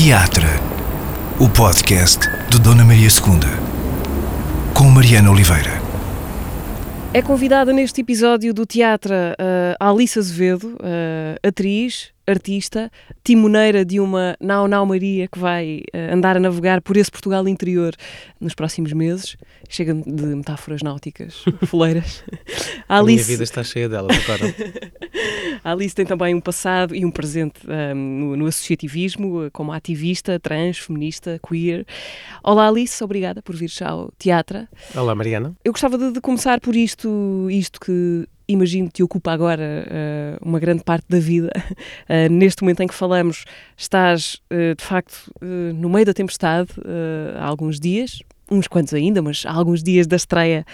Teatro, o podcast de Dona Maria II, com Mariana Oliveira. É convidada neste episódio do teatro uh, a Alice Azevedo, uh, atriz, artista, timoneira de uma Nau Nau Maria que vai uh, andar a navegar por esse Portugal interior nos próximos meses. Chega de metáforas náuticas, foleiras. A, Alice... minha vida está cheia delas agora. a Alice tem também um passado e um presente um, no, no, associativismo, como ativista, trans, feminista, queer. Olá Alice, obrigada por vir ao teatro. Olá Mariana. Eu gostava de, de começar por isto, isto que imagino te ocupa agora uh, uma grande parte da vida. Uh, neste momento em que falamos, estás uh, de facto no meio da tempestade há alguns dias, uns quantos ainda, mas há alguns dias da estreia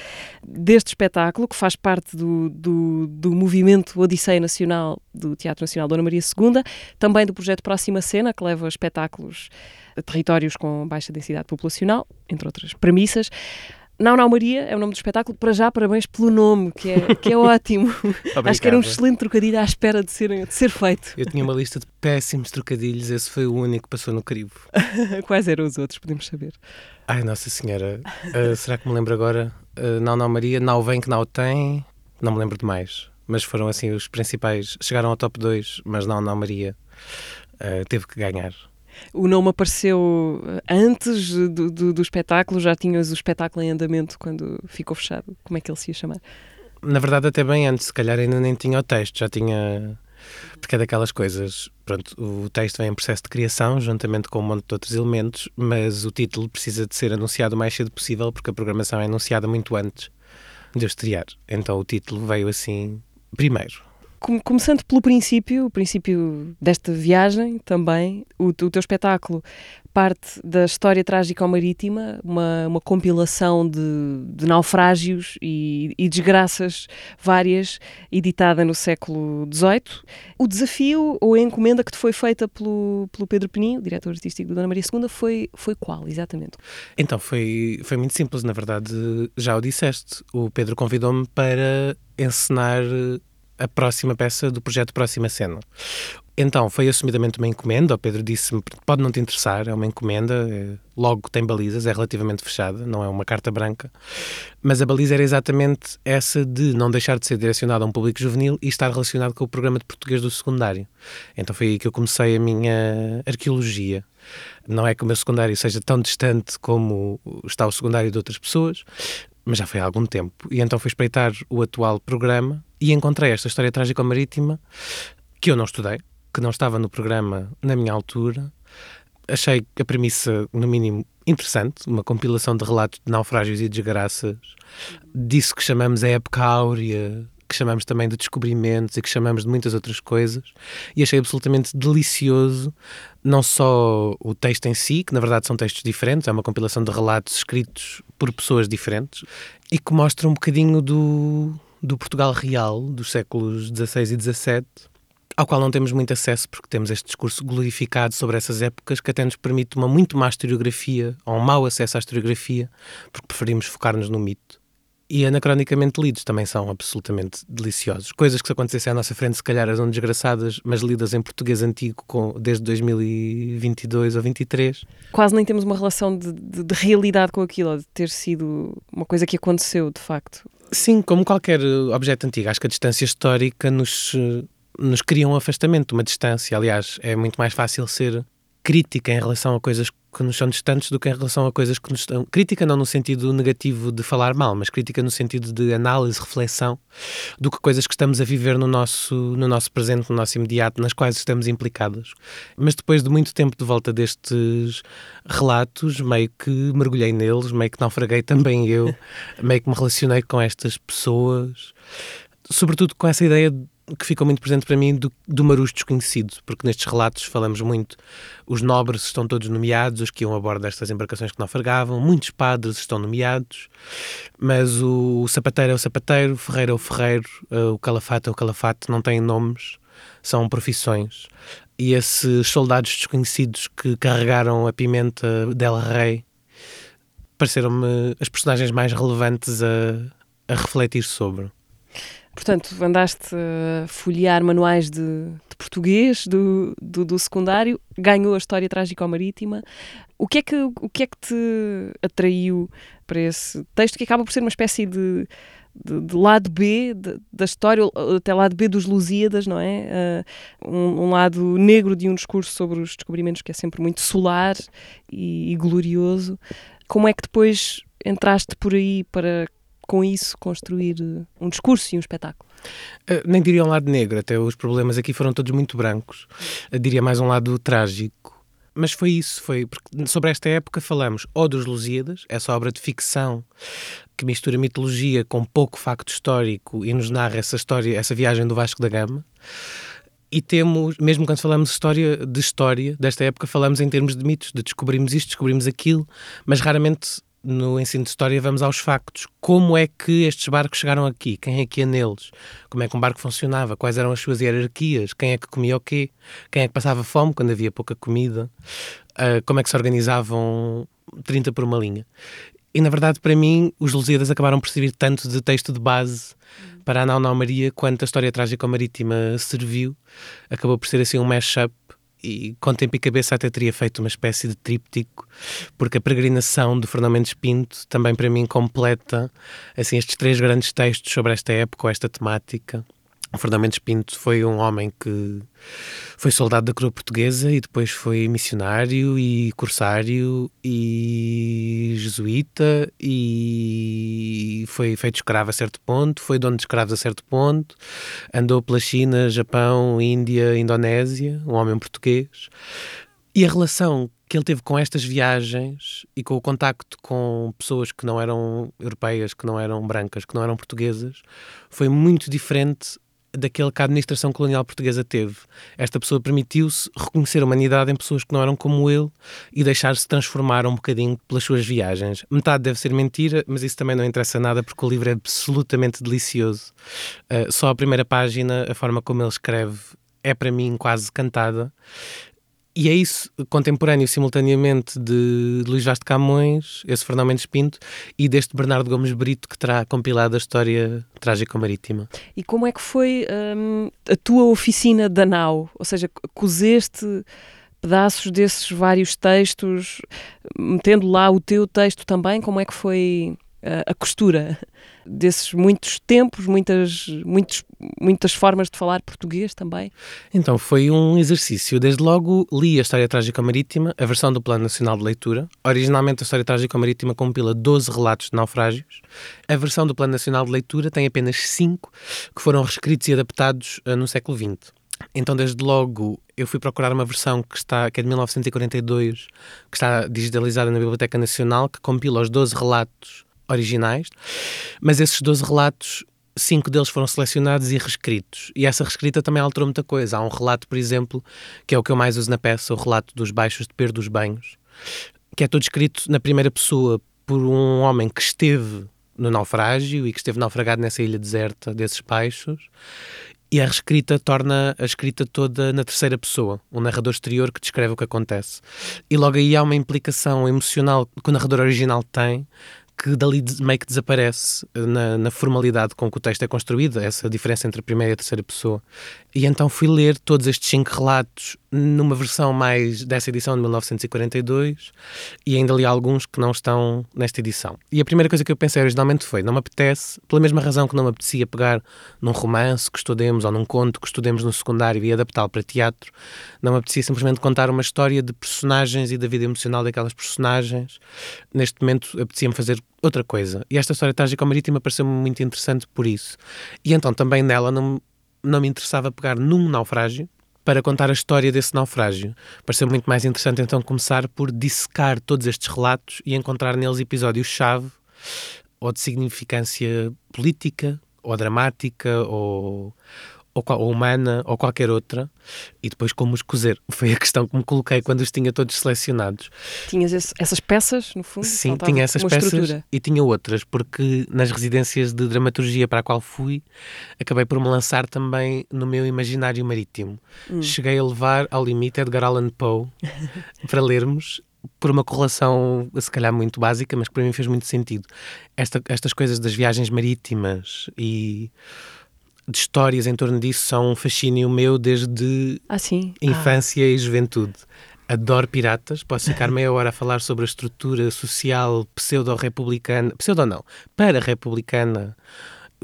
deste espetáculo, que faz parte do, do, do, movimento Odisseia Nacional do Teatro Nacional Dona Maria II, também do projeto Próxima Cena, que leva espetáculos a territórios com baixa densidade populacional, entre outras premissas. Não, não, Maria é o nome do espetáculo. Para já, parabéns pelo nome, que é, que é ótimo. Acho que era um excelente trocadilho à espera de ser, de ser feito. Eu tinha uma lista de péssimos trocadilhos, esse foi o único que passou no crivo. Quais eram os outros, podemos saber? Ai, Nossa Senhora, uh, será que me lembro agora? Uh, não, não, Maria, não vem que não tem, não me lembro de mais. Mas foram assim os principais. Chegaram ao top 2, mas não, não, Maria. Uh, teve que ganhar. O nome apareceu antes do, do, do, espetáculo? Já tinhas o espetáculo em andamento quando ficou fechado? Como é que ele se ia chamar? Na verdade, até bem antes, se calhar ainda nem tinha o texto, já tinha. Porque é daquelas coisas. Pronto, o texto vem em processo de criação, juntamente com um monte de outros elementos, mas o título precisa de ser anunciado o mais cedo possível, porque a programação é anunciada muito antes de eu estrear. Então o título veio assim primeiro começando pelo princípio, o princípio desta viagem também, o, o teu espetáculo parte da história trágica marítima, uma, uma compilação de, de naufrágios e, e, desgraças várias, editada no século XVIII. O desafio ou a encomenda que te foi feita pelo, pelo Pedro Peninho, diretor artístico do Dona Maria II, foi, foi qual, exatamente? Então, foi, foi muito simples, na verdade, já o disseste. O Pedro convidou-me para encenar a próxima peça do projeto Próxima Cena. Então, foi assumidamente uma encomenda. O Pedro disse-me: pode não te interessar, é uma encomenda, é, logo tem balizas, é relativamente fechada, não é uma carta branca. Mas a baliza era exatamente essa de não deixar de ser direcionada a um público juvenil e estar relacionado com o programa de português do secundário. Então foi aí que eu comecei a minha arqueologia. Não é que o meu secundário seja tão distante como está o secundário de outras pessoas, mas já foi há algum tempo. E então fui espreitar o atual programa e encontrei esta história trágica marítima que eu não estudei, que não estava no programa na minha altura. Achei a premissa, no mínimo, interessante, uma compilação de relatos de naufrágios e desgraças, disso que chamamos a época áurea, que chamamos também de descobrimentos e que chamamos de muitas outras coisas, e achei absolutamente delicioso não só o texto em si, que na verdade são textos diferentes, é uma compilação de relatos escritos por pessoas diferentes e que mostra um bocadinho do, do Portugal real dos séculos XVI e XVII, ao qual não temos muito acesso porque temos este discurso glorificado sobre essas épocas que até nos permite uma muito má historiografia, ou um mau acesso à historiografia, porque preferimos focar-nos no mito. E anacronicamente lidos também são absolutamente deliciosos. Coisas que se acontecessem à nossa frente, se calhar eram desgraçadas, mas lidas em português antigo com, desde 2022 ou 23. Quase nem temos uma relação de, de, de realidade com aquilo, de ter sido uma coisa que aconteceu de facto. Sim, como qualquer objeto antigo. Acho que a distância histórica nos, nos cria um afastamento, uma distância. Aliás, é muito mais fácil ser crítica em relação a coisas que nos são distantes do que em relação a coisas que nos estão. Crítica não no sentido negativo de falar mal, mas crítica no sentido de análise, reflexão, do que coisas que estamos a viver no nosso, no nosso presente, no nosso imediato, nas quais estamos implicados. Mas depois de muito tempo de volta destes relatos, meio que mergulhei neles, meio que naufraguei também eu, meio que me relacionei com estas pessoas, sobretudo com essa ideia de que ficou muito presente para mim do, do Marus desconhecido, porque nestes relatos falamos muito, os nobres estão todos nomeados, os que iam a bordo destas embarcações que naufragavam, muitos padres estão nomeados, mas o, o sapateiro é o sapateiro, o ferreiro é o ferreiro, uh, o calafate é o calafate, não têm nomes, são profissões. E esses soldados desconhecidos que carregaram a pimenta Del Rey pareceram-me as personagens mais relevantes a, a refletir sobre. Portanto, andaste a folhear manuais de, de português do, do, do, secundário, ganhou a história trágico-marítima. O que, é que, o que é que te atraiu para esse texto que acaba por ser uma espécie de, de, de lado B de, da história, até lado B dos Lusíadas, não é? Uh, um, um, lado negro de um discurso sobre os descobrimentos que é sempre muito solar e, e glorioso. Como é que depois entraste por aí para com isso construir um discurso e um espetáculo? Uh, nem diria um lado negro, até os problemas aqui foram todos muito brancos. Uh, diria mais um lado trágico. Mas foi isso, foi porque sobre esta época falamos ou dos Lusíadas, essa obra de ficção que mistura mitologia com pouco facto histórico e nos narra essa história, essa viagem do Vasco da Gama. E temos, mesmo quando falamos história, de história desta época, falamos em termos de mitos, de descobrimos isto, descobrimos aquilo, mas raramente no ensino de história vamos aos factos. Como é que estes barcos chegaram aqui? Quem é que ia neles? Como é que um barco funcionava? Quais eram as suas hierarquias? Quem é que comia o quê? Quem é que passava fome quando havia pouca comida? Uh, como é que se organizavam 30 por uma linha? E na verdade, para mim, os Lusíadas acabaram por servir tanto de texto de base para a Nau Nau Maria quanto a história trágica marítima serviu. Acabou por ser assim um mashup e com tempo e cabeça até teria feito uma espécie de tríptico, porque a peregrinação do Fernando Mendes Pinto também para mim completa assim estes três grandes textos sobre esta época ou esta temática. Fernando Mendes Pinto foi um homem que foi soldado da coroa portuguesa e depois foi missionário e corsário e jesuíta e foi feito escravo a certo ponto, foi dono de escravos a certo ponto, andou pela China, Japão, Índia, Indonésia, um homem português. E a relação que ele teve com estas viagens e com o contacto com pessoas que não eram europeias, que não eram brancas, que não eram portuguesas, foi muito diferente daquele que a administração colonial portuguesa teve. Esta pessoa permitiu-se reconhecer a humanidade em pessoas que não eram como ele e deixar-se transformar um bocadinho pelas suas viagens. Metade deve ser mentira, mas isso também não interessa nada porque o livro é absolutamente delicioso. Uh, só a primeira página, a forma como ele escreve, é para mim quase cantada. E é isso, contemporâneo simultaneamente de Luís Vaz de Camões, esse Fernando Mendes Pinto, e deste Bernardo Gomes Brito que terá compilado a história trágico-marítima. E como é que foi hum, a tua oficina da nau? Ou seja, cozeste pedaços desses vários textos, metendo lá o teu texto também, como é que foi a costura desses muitos tempos, muitas, muitos, muitas formas de falar português também? Então, foi um exercício. Desde logo li a História Trágica Marítima, a versão do Plano Nacional de Leitura. Originalmente, a História Trágica Marítima compila 12 relatos de naufrágios. A versão do Plano Nacional de Leitura tem apenas 5 que foram reescritos e adaptados uh, no século XX. Então, desde logo, eu fui procurar uma versão que, está, que é de 1942, que está digitalizada na Biblioteca Nacional, que compila os 12 relatos originais, mas esses 12 relatos cinco deles foram selecionados e reescritos. E essa reescrita também alterou muita coisa. Há um relato, por exemplo, que é o que eu mais uso na peça, o relato dos baixos de Pedro dos Banhos, que é todo escrito na primeira pessoa por um homem que esteve no naufrágio e que esteve naufragado nessa ilha deserta desses baixos. E a reescrita torna a escrita toda na terceira pessoa, um narrador exterior que descreve o que acontece. E logo aí há uma implicação emocional que o narrador original tem que dali meio que desaparece na, na, formalidade com que o texto é construído, essa diferença entre a primeira e a terceira pessoa. E então fui ler todos estes cinco relatos numa versão mais dessa edição de 1942 e ainda li alguns que não estão nesta edição. E a primeira coisa que eu pensei originalmente foi: não me apetece, pela mesma razão que não me apetecia pegar num romance que estudemos ou num conto que estudemos no secundário e adaptá-lo para teatro, não me apetecia simplesmente contar uma história de personagens e da vida emocional daquelas personagens. Neste momento apetecia-me fazer outra coisa. E esta história trágica marítima pareceu-me muito interessante por isso. E então também nela não não me interessava pegar num naufrágio para contar a história desse naufrágio. Pareceu muito mais interessante então começar por dissecar todos estes relatos e encontrar neles episódios-chave ou de significância política ou dramática ou, ou, ou, humana ou qualquer outra, e depois como os cozer. Foi a questão que me coloquei quando os tinha todos selecionados. Tinhas esse, essas peças, no fundo? Sim, tinha essas peças estrutura. e tinha outras, porque nas residências de dramaturgia para a qual fui, acabei por me lançar também no meu imaginário marítimo. Hum. Cheguei a levar ao limite Edgar Allan Poe para lermos por uma correlação, se calhar muito básica, mas que para mim fez muito sentido. Esta, estas coisas das viagens marítimas e de histórias em torno disso são um fascínio meu desde ah, sim? infância ah. e juventude. Adoro piratas, posso ficar meia hora a falar sobre a estrutura social pseudo-republicana, pseudo não, para-republicana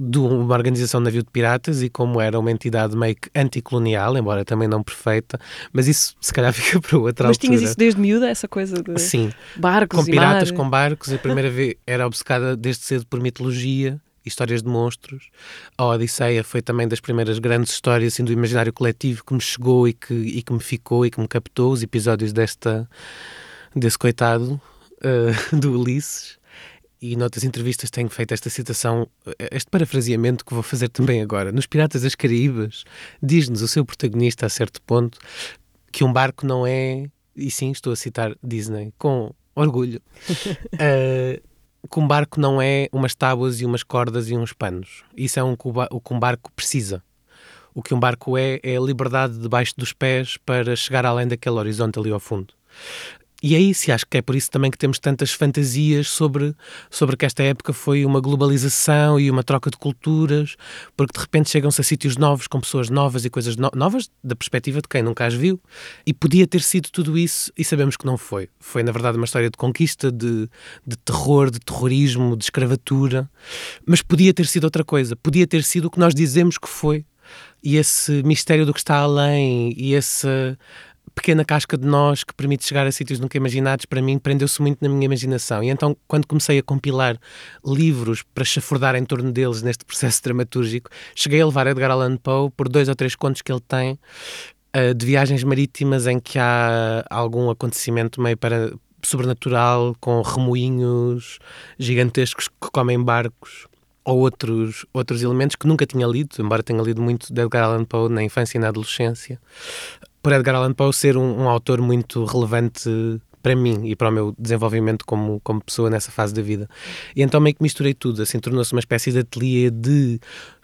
de uma organização de navio de piratas e como era uma entidade meio que anticolonial, embora também não perfeita, mas isso se calhar fica para outra mas altura. Mas tinhas isso desde miúda, essa coisa de Sim. barcos com piratas, mar. com barcos. A primeira vez era obcecada desde cedo por mitologia histórias de monstros. A Odisseia foi também das primeiras grandes histórias assim, do imaginário coletivo que me chegou e que, e que me ficou e que me captou. Os episódios desta, desse coitado uh, do Ulisses. E noutras entrevistas tenho feito esta citação, este parafraseamento que vou fazer também agora. Nos Piratas das Caraíbas, diz-nos o seu protagonista, a certo ponto, que um barco não é, e sim, estou a citar Disney, com orgulho, uh, que um barco não é umas tábuas e umas cordas e uns panos. Isso é um, o que um barco precisa. O que um barco é, é a liberdade debaixo dos pés para chegar além daquele horizonte ali ao fundo. E é isso, e acho que é por isso também que temos tantas fantasias sobre, sobre que esta época foi uma globalização e uma troca de culturas, porque de repente chegam-se a sítios novos, com pessoas novas e coisas no novas, da perspectiva de quem nunca as viu. E podia ter sido tudo isso, e sabemos que não foi. Foi, na verdade, uma história de conquista, de, de terror, de terrorismo, de escravatura, mas podia ter sido outra coisa. Podia ter sido o que nós dizemos que foi. E esse mistério do que está além, e esse pequena casca de nós que permite chegar a sítios nunca imaginados, para mim, prendeu-se muito na minha imaginação. E então, quando comecei a compilar livros para chafurdar em torno deles neste processo dramatúrgico, cheguei a levar Edgar Allan Poe por dois ou três contos que ele tem uh, de viagens marítimas em que há algum acontecimento meio para sobrenatural, com remoinhos gigantescos que comem barcos ou outros, outros elementos que nunca tinha lido, embora tenha lido muito de Edgar Allan Poe na infância e na adolescência por Edgar Allan Poe ser um, um, autor muito relevante para mim e para o meu desenvolvimento como, como pessoa nessa fase da vida. E então meio que misturei tudo, assim, tornou-se uma espécie de ateliê de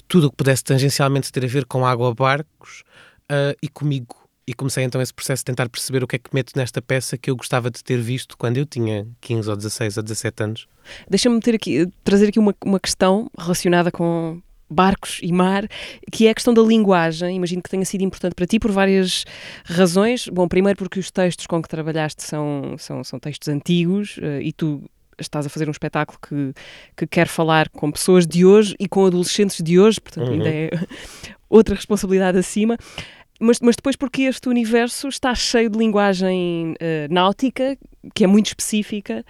tudo o que pudesse tangencialmente ter a ver com água, barcos uh, e comigo. E comecei então esse processo de tentar perceber o que é que meto nesta peça que eu gostava de ter visto quando eu tinha 15 ou 16 ou 17 anos. Deixa-me aqui, trazer aqui uma, uma questão relacionada com, barcos e mar, que é a questão da linguagem. Imagino que tenha sido importante para ti por várias razões. Bom, primeiro porque os textos com que trabalhaste são, são, são textos antigos uh, e tu estás a fazer um espetáculo que, que quer falar com pessoas de hoje e com adolescentes de hoje, portanto, uhum. ainda é outra responsabilidade acima. Mas, mas depois porque este universo está cheio de linguagem uh, náutica, que é muito específica,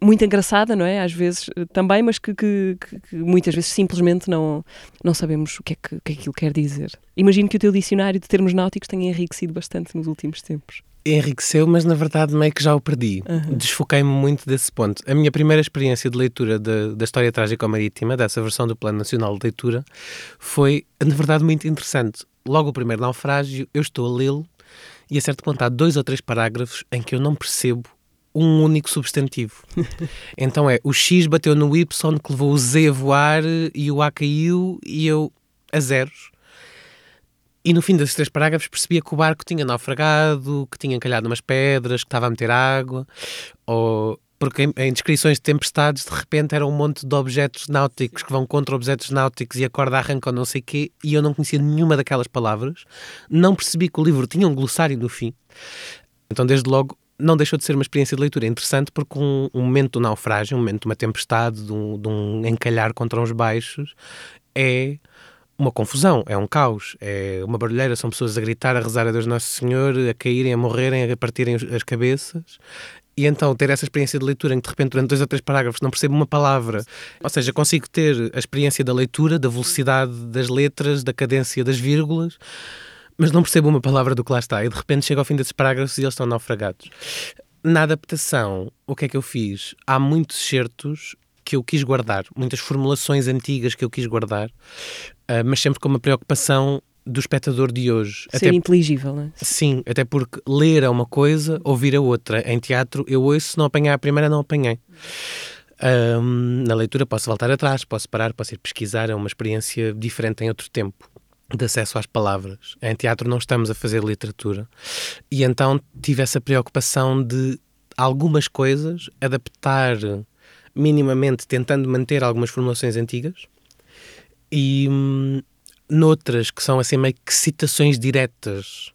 muito engraçada, não é? Às vezes eh, também, mas que, que, que, muitas vezes simplesmente não, não sabemos o que, é que, que aquilo quer dizer. Imagino que o teu dicionário de termos náuticos tenha enriquecido bastante nos últimos tempos. Enriqueceu, mas na verdade meio que já o perdi. Uhum. Desfoquei-me muito desse ponto. A minha primeira experiência de leitura de, da História Trágica Marítima, dessa versão do Plano Nacional de Leitura, foi, na verdade, muito interessante. Logo o primeiro naufrágio, eu estou a lê-lo e a certo ponto há dois ou três parágrafos em que eu não percebo um único substantivo. então é, o X bateu no Y que levou o Z a voar e o A caiu e eu a zeros. E no fim desses três parágrafos percebia que o barco tinha naufragado, que tinha encalhado umas pedras, que estava a meter água, ou porque em, descrições de tempestades de repente era um monte de objetos náuticos que vão contra objetos náuticos e a corda arranca ou não sei o quê, e eu não conhecia nenhuma daquelas palavras, não percebi que o livro tinha um glossário no fim. Então, desde logo, não deixou de ser uma experiência de leitura interessante porque um, um momento do naufrágio, um momento de uma tempestade, de um, de um encalhar contra uns baixos, é uma confusão, é um caos, é uma barulheira, são pessoas a gritar, a rezar a Deus Nosso Senhor, a caírem, a morrerem, a partirem as cabeças. E então ter essa experiência de leitura em que de repente durante dois ou três parágrafos não percebo uma palavra, ou seja, consigo ter a experiência da leitura, da velocidade das letras, da cadência das vírgulas, mas não percebo uma palavra do que lá está. E de repente chego ao fim desses parágrafos e eles estão naufragados. Na adaptação, o que é que eu fiz? Há muitos certos que eu quis guardar, muitas formulações antigas que eu quis guardar, uh, mas sempre com uma preocupação do espectador de hoje. Ser até, inteligível, não é? Sim, até porque ler é uma coisa, ouvir é outra. Em teatro, eu ouço, se não apanhar a primeira, não apanhei. Um, na leitura posso voltar atrás, posso parar, posso ir pesquisar, é uma experiência diferente em outro tempo de acesso às palavras. Em teatro não estamos a fazer literatura. E então tive essa preocupação de algumas coisas adaptar minimamente, tentando manter algumas formulações antigas e hum, noutras que são assim meio que citações diretas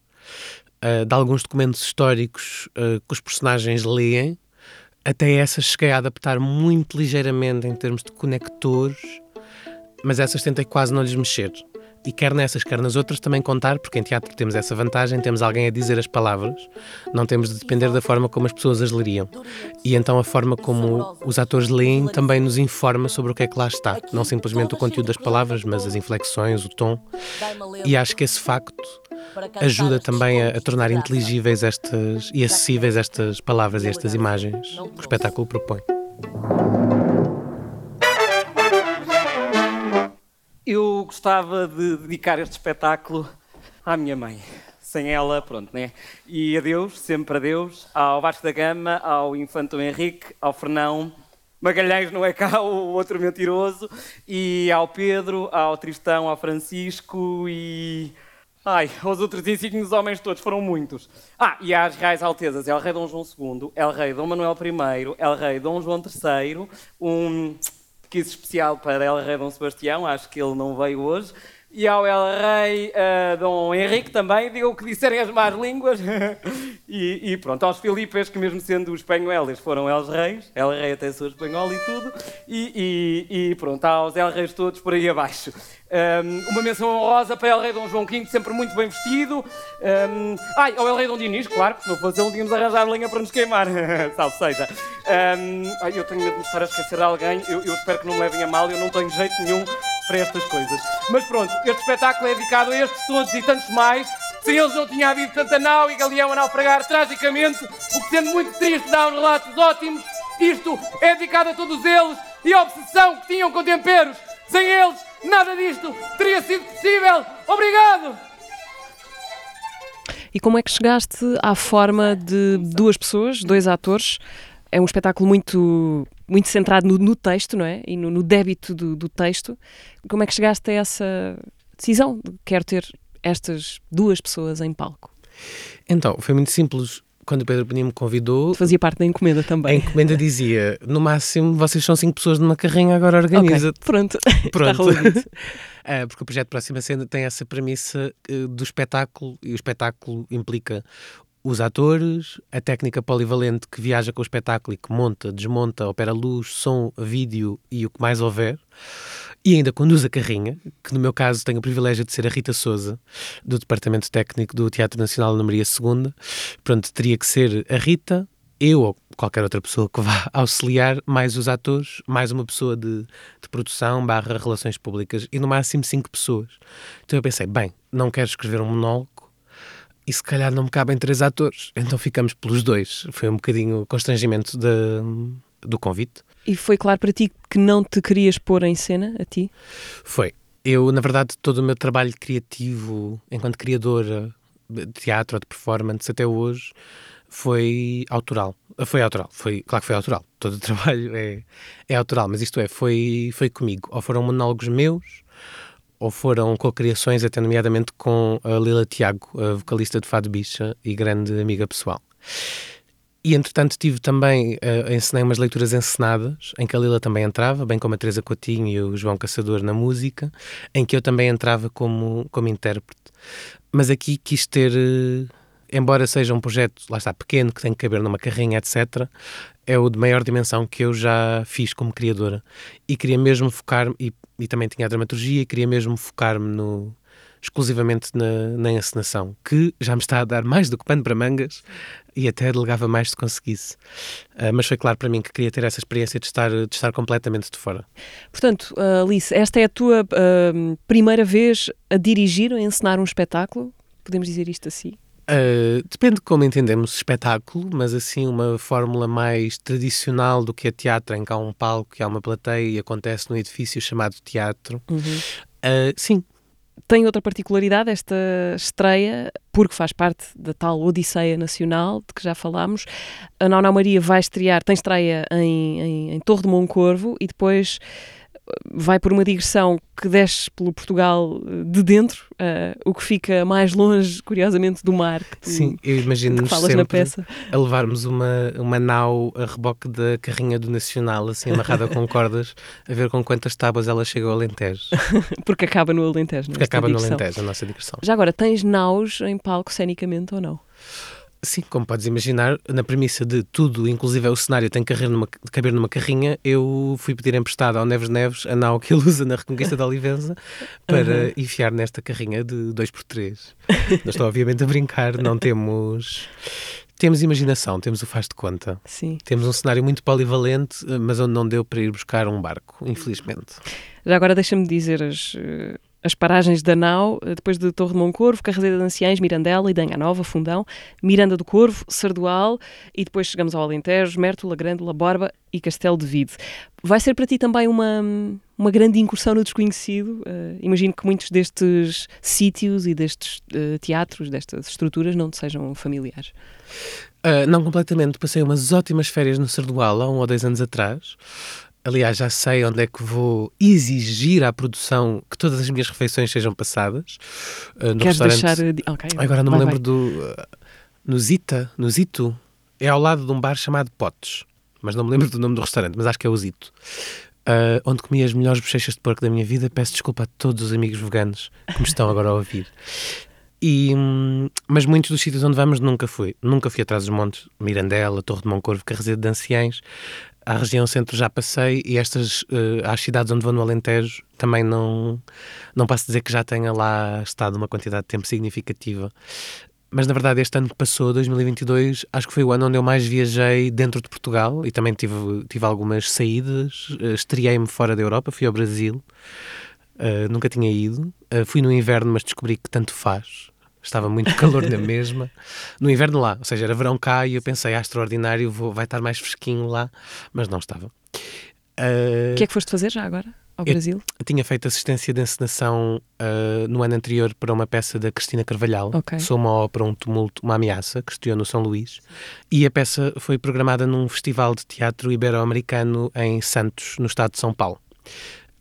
uh, de alguns documentos históricos uh, que os personagens leem, até essas cheguei a adaptar muito ligeiramente em termos de conectores, mas essas tentei quase não lhes mexer. E quer nessas, quer nas outras também contar, porque em teatro temos essa vantagem, temos alguém a dizer as palavras, não temos de depender da forma como as pessoas as leriam. E então a forma como os atores leem também nos informa sobre o que é que lá está. Não simplesmente o conteúdo das palavras, mas as inflexões, o tom. E acho que esse facto ajuda também a, a tornar inteligíveis estas e acessíveis estas palavras e estas imagens que o espetáculo propõe. Eu gostava de dedicar este espetáculo à minha mãe. Sem ela, pronto, né? E a Deus, sempre a Deus, ao Vasco da Gama, ao Infanto Henrique, ao Fernão, Magalhães não é cá o outro mentiroso, e ao Pedro, ao Tristão, ao Francisco e Ai, os outros insígnios homens todos foram muitos. Ah, e às reais altezas, El Rei Dom João II, El Rei Dom Manuel I, El Rei Dom João III, um quiz especial para El Rei Dom Sebastião, acho que ele não veio hoje, e ao El Rei uh, Dom Henrique também, digam o que disserem as más línguas. e, e, pronto, aos Filipes, que mesmo sendo espanhóis foram eles reis, El Rei até sou espanhol e tudo, e, e, e pronto, aos El Reis todos por aí abaixo. Um, uma menção honrosa para El Rei Dom João V, sempre muito bem vestido. Um, ai, ao El Rei Dom Dinis, claro, se não fosse ele, tínhamos arranjar lenha para nos queimar. Salve seja. Um, ai, eu tenho medo de me estar a esquecer alguém, eu, eu espero que não me levem a mal, eu não tenho jeito nenhum para estas coisas. Mas pronto, este espetáculo é dedicado a estes todos e tantos mais. Sem eles não tinha havido tanta nau e galeão a naufragar tragicamente, o que sendo muito triste dá uns relatos ótimos. Isto é dedicado a todos eles e a obsessão que tinham com temperos. Sem eles, nada disto teria sido possível. Obrigado! E como é que chegaste à forma de duas pessoas, dois atores? É um espetáculo muito muito centrado no, no, texto, não é? E no, no débito do, do, texto. Como é que chegaste a essa decisão de quero ter estas duas pessoas em palco? Então, foi muito simples. Quando o Pedro Peninha me convidou. Fazia parte da encomenda também. A encomenda dizia: no máximo, vocês são cinco pessoas numa carrinha, agora organiza. Okay, pronto. Pronto. uh, porque o projeto Próxima Cena tem essa premissa uh, do espetáculo, e o espetáculo implica os atores, a técnica polivalente que viaja com o espetáculo e que monta, desmonta, opera luz, som, vídeo e o que mais houver, e ainda conduz a carrinha, que no meu caso tenho o privilégio de ser a Rita Souza, do Departamento Técnico do Teatro Nacional na Maria II. Pronto, teria que ser a Rita, eu ou qualquer outra pessoa que vá auxiliar, mais os atores, mais uma pessoa de, de produção barra relações públicas e no máximo cinco pessoas. Então eu pensei, bem, não quero escrever um monólogo, e se calhar não me cabem três atores, então ficamos pelos dois. Foi um bocadinho constrangimento de, do convite. E foi claro para ti que não te querias pôr em cena, a ti? Foi. Eu, na verdade, todo o meu trabalho criativo, enquanto criadora de teatro ou de performance, até hoje, foi autoral. Foi autoral, foi, claro que foi autoral. Todo o trabalho é, é autoral, mas isto é, foi, foi comigo. Ou foram monólogos meus, ou foram co-criações, até nomeadamente com a Lila Tiago, a vocalista de Fado Bicha e grande amiga pessoal. E entretanto tive também, uh, ensinei umas leituras encenadas, em que a Lila também entrava, bem como a Teresa Coutinho e o João Caçador na música, em que eu também entrava como, como intérprete. Mas aqui quis ter, uh, embora seja um projeto, lá está, pequeno, que tem que caber numa carrinha, etc., é o de maior dimensão que eu já fiz como criadora. E queria mesmo focar-me, e e também tinha a dramaturgia e queria mesmo focar-me no exclusivamente na, na encenação, que já me está a dar mais do que pano para mangas e até delegava mais se conseguisse. Uh, mas foi claro para mim que queria ter essa experiência de estar, de estar completamente de fora. Portanto, uh, Alice, esta é a tua uh, primeira vez a dirigir, a encenar um espetáculo? Podemos dizer isto assim? Uh, depende de como entendemos espetáculo, mas assim uma fórmula mais tradicional do que a teatro, em que há um palco e há uma plateia e acontece num edifício chamado teatro. Uhum. Uh, sim. Tem outra particularidade esta estreia, porque faz parte da tal Odisseia Nacional, de que já falámos. A Nona Maria vai estrear, tem estreia em, em, em Torre de Moncorvo e depois vai por uma digressão que desce pelo Portugal eh, de dentro, uh, o que fica mais longe, curiosamente, do mar. Que tu, Sim, eu imagino-nos sempre a levarmos uma, uma nau a reboque da carrinha do Nacional, assim amarrada com cordas, a ver com quantas tábuas ela chega ao Alentejo. Porque acaba no Alentejo, não é? Porque acaba no digressão. Alentejo, a nossa digressão. Já agora, tens naus em palco cenicamente ou não? Sim, como podes imaginar, na premissa de tudo, inclusive o cenário, tem que caber numa, caber numa carrinha, eu fui pedir emprestado ao Neves Neves a nau que ele usa na Reconquista da Olivenza para Uhum. enfiar nesta carrinha de 2x3. Não estou obviamente a brincar, não temos... Temos imaginação, temos o faz de conta. Sim. Temos um cenário muito polivalente, mas onde não deu para ir buscar um barco, infelizmente. Já agora deixa-me dizer as, eh, as paragens da nau, eh, depois de Torre de Moncorvo, Carrezeira de Anciães, Mirandela, Idanha Nova, Fundão, Miranda do Corvo, Sardual e depois chegamos ao Alentejo, Mértola, Grândola, Borba e Castelo de Vide. Vai ser para ti também uma, uma grande incursão no desconhecido. Eh, imagino que muitos destes sítios e destes eh, teatros, destas estruturas, não te sejam familiares. Ah, não completamente, passei umas ótimas férias no Sardual há um ou dois anos atrás. Aliás, já sei onde é que vou exigir à produção que todas as minhas refeições sejam passadas. no Queres deixar. de- Ok, Agora não me vai, lembro do. ah, no Zita, no Zito. É ao lado de um bar chamado Potes. Mas não me lembro do nome do restaurante, mas acho que é o Zito. Ah, onde comi as melhores bochechas de porco da minha vida. Peço desculpa a todos os amigos veganos que me estão agora a ouvir. E, hum, mas muitos dos sítios onde vamos nunca fui. Nunca fui atrás dos montes, Mirandela, Torre de Moncorvo, Carrezeiro de Anciães. À região centro já passei e estas, eh, às cidades onde vou no Alentejo, também não, não posso dizer que já tenha lá estado uma quantidade de tempo significativa. Mas na verdade, este ano que passou, 2022, acho que foi o ano onde eu mais viajei dentro de Portugal e também tive, tive algumas saídas. Eh, Estreiei-me fora da Europa, fui ao Brasil, Uh, nunca tinha ido. Uh, fui no inverno, mas descobri que tanto faz. Estava muito calor na mesma. No inverno lá, ou seja, era verão cá e eu pensei, ah, extraordinário, vou, vai estar mais fresquinho lá, mas não estava. Uh, O que é que foste fazer já agora ao Brasil? tinha feito assistência de encenação uh, no ano anterior para uma peça da Cristina Carvalhal. Ok. Sou uma ópera, um tumulto, uma ameaça, que estreou no São Luís. E a peça foi programada num festival de teatro ibero-americano em Santos, no estado de São Paulo.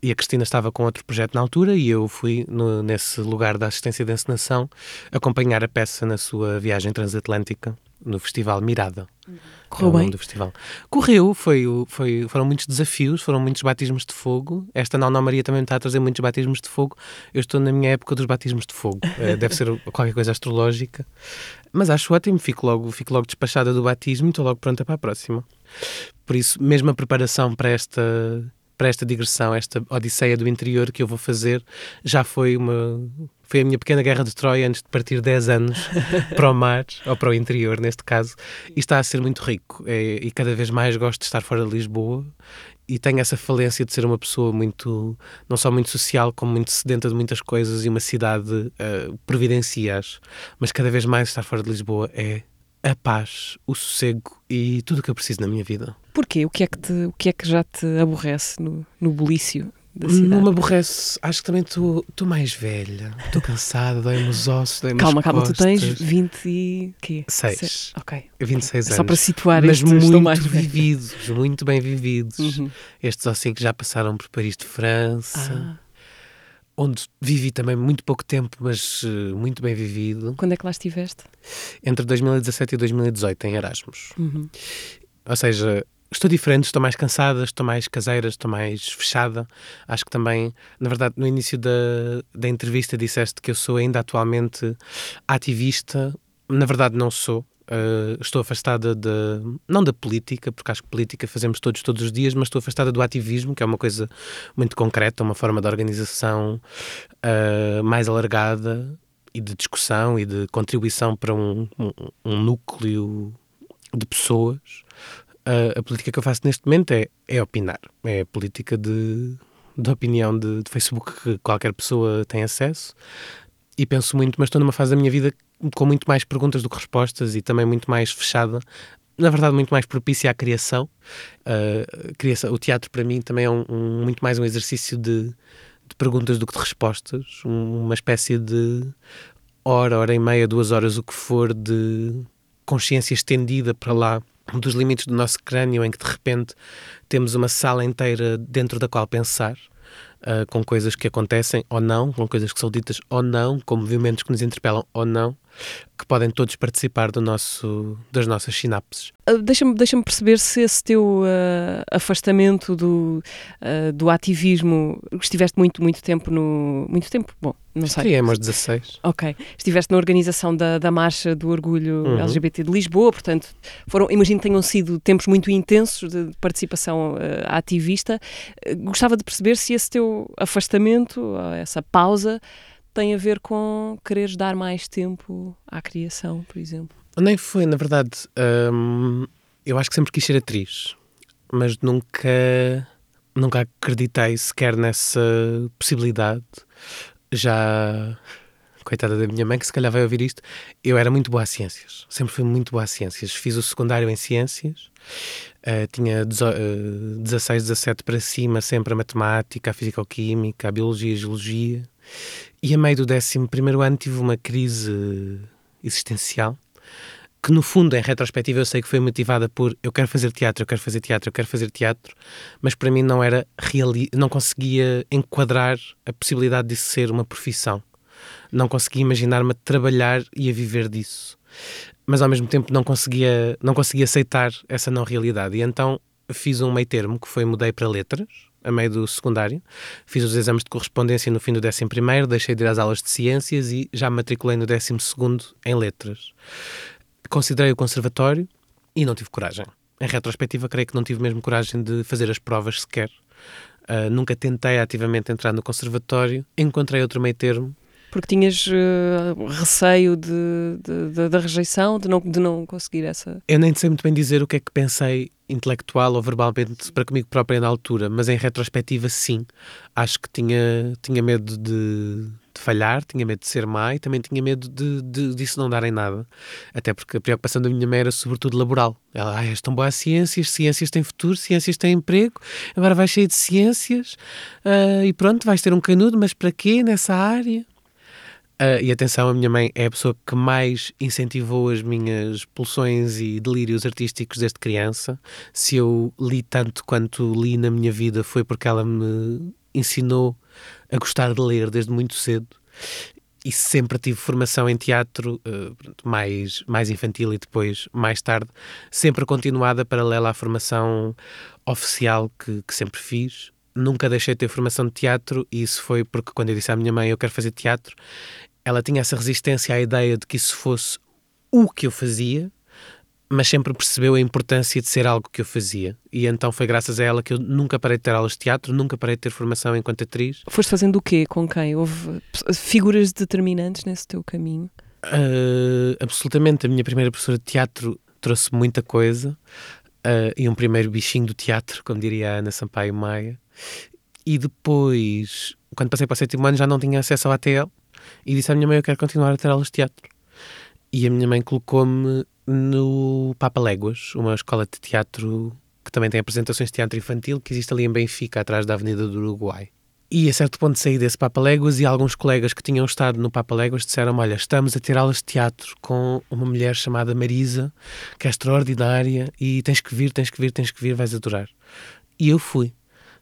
E a Cristina estava com outro projeto na altura e eu fui no- nesse lugar da assistência de encenação acompanhar a peça na sua viagem transatlântica no festival Mirada. é Correu nome bem? do festival. Correu, foi, foi, foram muitos desafios, foram muitos batismos de fogo. Esta Nona Maria também me está a trazer muitos batismos de fogo. Eu estou na minha época dos batismos de fogo. Eh, deve ser qualquer coisa astrológica. Mas acho ótimo, fico logo, fico logo despachada do batismo e estou logo pronta para a próxima. Por isso, mesmo a preparação para esta, para esta digressão, esta odisseia do interior que eu vou fazer, já foi uma. Foi a minha pequena guerra de Troia antes de partir 10 anos para o mar, ou para o interior, neste caso, e está a ser muito rico. É, e cada vez mais gosto de estar fora de Lisboa e tenho essa falência de ser uma pessoa muito, não só muito social, como muito sedenta de muitas coisas e uma cidade uh, providencia -as. Mas cada vez mais estar fora de Lisboa é a paz, o sossego e tudo o que eu preciso na minha vida. Porquê? O que é que, te, o que, é que já te aborrece no, no bulício da cidade? Não me aborrece. Acho que também estou mais velha. Estou cansada, dói-me os ossos, dói-me Calma, calma, tu tens 20 e... quê? Seis. Se- Ok. 26 anos. Só para situar mas muito mais velha. vividos, muito bem vividos. Uhum. Estes ossinhos já passaram por Paris de França, Ah, onde vivi também muito pouco tempo, mas eh, muito bem vivido, quando é que lá estiveste? entre 2017 e 2018 em Erasmus. Uhum. Ou seja, estou diferente, estou mais cansada, estou mais caseira, estou mais fechada. Acho que também, na verdade, no início da, da entrevista disseste que eu sou ainda atualmente ativista. Na verdade, não sou. Uh, estou afastada de, não da política, porque acho que política fazemos todos todos os dias, mas estou afastada do ativismo, que é uma coisa muito concreta, uma forma de organização uh, mais alargada e de discussão e de contribuição para um, um, um núcleo de pessoas. Uh, a política que eu faço neste momento é, é opinar, é a política de, de opinião de, de Facebook que qualquer pessoa tem acesso. E penso muito, mas estou numa fase da minha vida com muito mais perguntas do que respostas e também muito mais fechada, na verdade muito mais propícia à criação. Uh, criação o teatro para mim também é um, um- muito mais um exercício de, de perguntas do que de respostas, um- uma espécie de hora, hora e meia, duas horas, o que for, de consciência estendida para lá dos limites do nosso crânio, em que de repente temos uma sala inteira dentro da qual pensar. Uh, com coisas que acontecem ou não, com coisas que são ditas ou não, com movimentos que nos interpelam ou não, que podem todos participar do nosso, das nossas sinapses. Uh, Deixa-me deixa perceber se esse teu uh, afastamento do, uh, do ativismo, estiveste muito, muito tempo no. Muito tempo? Bom, não sei. Sim, é aos 16. Ok. Estiveste na organização da, da Marcha do Orgulho uhum. LGBT de Lisboa, portanto, foram, imagino que tenham sido tempos muito intensos de participação ativista. gostava de perceber se esse teu afastamento, essa pausa, tem a ver com quereres dar mais tempo à criação, por exemplo? Nem foi, na verdade. Hum, eu acho que sempre quis ser atriz, mas nunca, nunca acreditei sequer nessa possibilidade. Já, coitada da minha mãe, que se calhar vai ouvir isto, eu era muito boa a ciências. Sempre fui muito boa a ciências. Fiz o secundário em ciências. Uh, tinha 16, 17 para cima, sempre a matemática, a físico-química, a biologia, a geologia. E a meio do 11 ano tive uma crise existencial que no fundo, em retrospectiva, eu sei que foi motivada por eu quero fazer teatro, eu quero fazer teatro, eu quero fazer teatro, mas para mim não era reali não conseguia enquadrar a possibilidade disso ser uma profissão. Não conseguia imaginar-me a trabalhar e a viver disso. Mas ao mesmo tempo não conseguia, não conseguia aceitar essa não realidade. E então fiz um meio termo que foi mudei para letras, a meio do secundário. Fiz os exames de correspondência no fim do 11 primeiro, deixei de ir às aulas de ciências e já me matriculei no 12 segundo em letras. Considerei o conservatório e não tive coragem. Em retrospectiva, creio que não tive mesmo coragem de fazer as provas sequer. Uh, nunca tentei ativamente entrar no conservatório. Encontrei outro meio termo porque tinhas uh, receio de, de, de, da rejeição, de não, de não conseguir essa. Eu nem sei muito bem dizer o que é que pensei intelectual ou verbalmente para comigo própria na altura, mas em retrospectiva, sim. Acho que tinha, tinha medo de, de falhar, tinha medo de ser má e também tinha medo de, de, disso não dar em nada. Até porque a preocupação da minha mãe era sobretudo laboral. Ela, ah, és tão boa a ciências, ciências têm futuro, ciências têm emprego, agora vais cheio de ciências uh, e pronto, vais ter um canudo, mas para quê nessa área? Uh, e atenção, a minha mãe é a pessoa que mais incentivou as minhas pulsões e delírios artísticos desde criança. Se eu li tanto quanto li na minha vida foi porque ela me ensinou a gostar de ler desde muito cedo. E sempre tive formação em teatro, uh, mais, mais infantil e depois, mais tarde, sempre continuada paralela à formação oficial que, que sempre fiz nunca deixei de ter formação de teatro e isso foi porque quando eu disse à minha mãe eu quero fazer teatro, ela tinha essa resistência à ideia de que isso fosse o que eu fazia, mas sempre percebeu a importância de ser algo que eu fazia. E então foi graças a ela que eu nunca parei de ter aulas de teatro, nunca parei de ter formação enquanto atriz. Foste fazendo o quê? Com quem? Houve figuras determinantes nesse teu caminho? Uh, absolutamente. A minha primeira professora de teatro trouxe muita coisa uh, e um primeiro bichinho do teatro, como diria a Ana Sampaio Maia. E depois, quando passei para o sétimo ano, já não tinha acesso ao ATL e disse à minha mãe: Eu quero continuar a ter aulas de teatro. E a minha mãe colocou-me no Papa Léguas, uma escola de teatro que também tem apresentações de teatro infantil, que existe ali em Benfica, atrás da Avenida do Uruguai. E a certo ponto saí desse Papa Léguas e alguns colegas que tinham estado no Papa Léguas disseram olha, estamos a ter aulas de teatro com uma mulher chamada Marisa, que é extraordinária e tens que vir, tens que vir, tens que vir, vais adorar. E eu fui.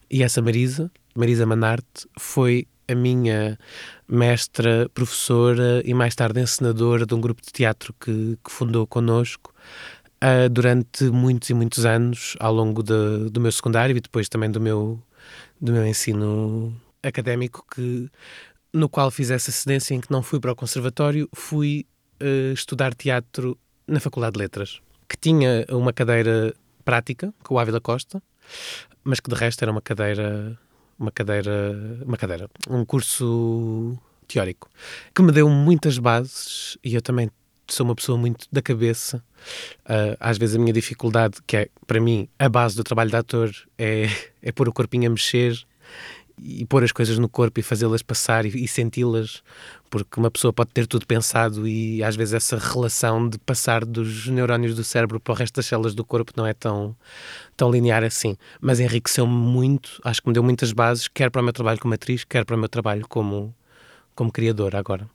E essa Marisa, Marisa Manarte, foi a minha mestra, professora e mais tarde encenadora de um grupo de teatro que, que fundou connosco uh, durante muitos e muitos anos ao longo de, do meu secundário e depois também do meu, do meu ensino académico que no qual fiz essa cedência em que não fui para o conservatório, fui uh, estudar teatro na Faculdade de Letras, que tinha uma cadeira prática com o Ávila Costa, mas que de resto era uma cadeira uma cadeira, uma cadeira, um curso teórico que me deu muitas bases e eu também sou uma pessoa muito da cabeça. Uh, às vezes a minha dificuldade, que é para mim a base do trabalho de ator, é, é pôr o corpinho a mexer e pôr as coisas no corpo e fazê-las passar e, e senti-las, porque uma pessoa pode ter tudo pensado e às vezes essa relação de passar dos neurónios do cérebro para o resto das células do corpo não é tão, tão linear assim. Mas enriqueceu-me muito, acho que me deu muitas bases, quer para o meu trabalho como atriz, quer para o meu trabalho como, como criadora agora.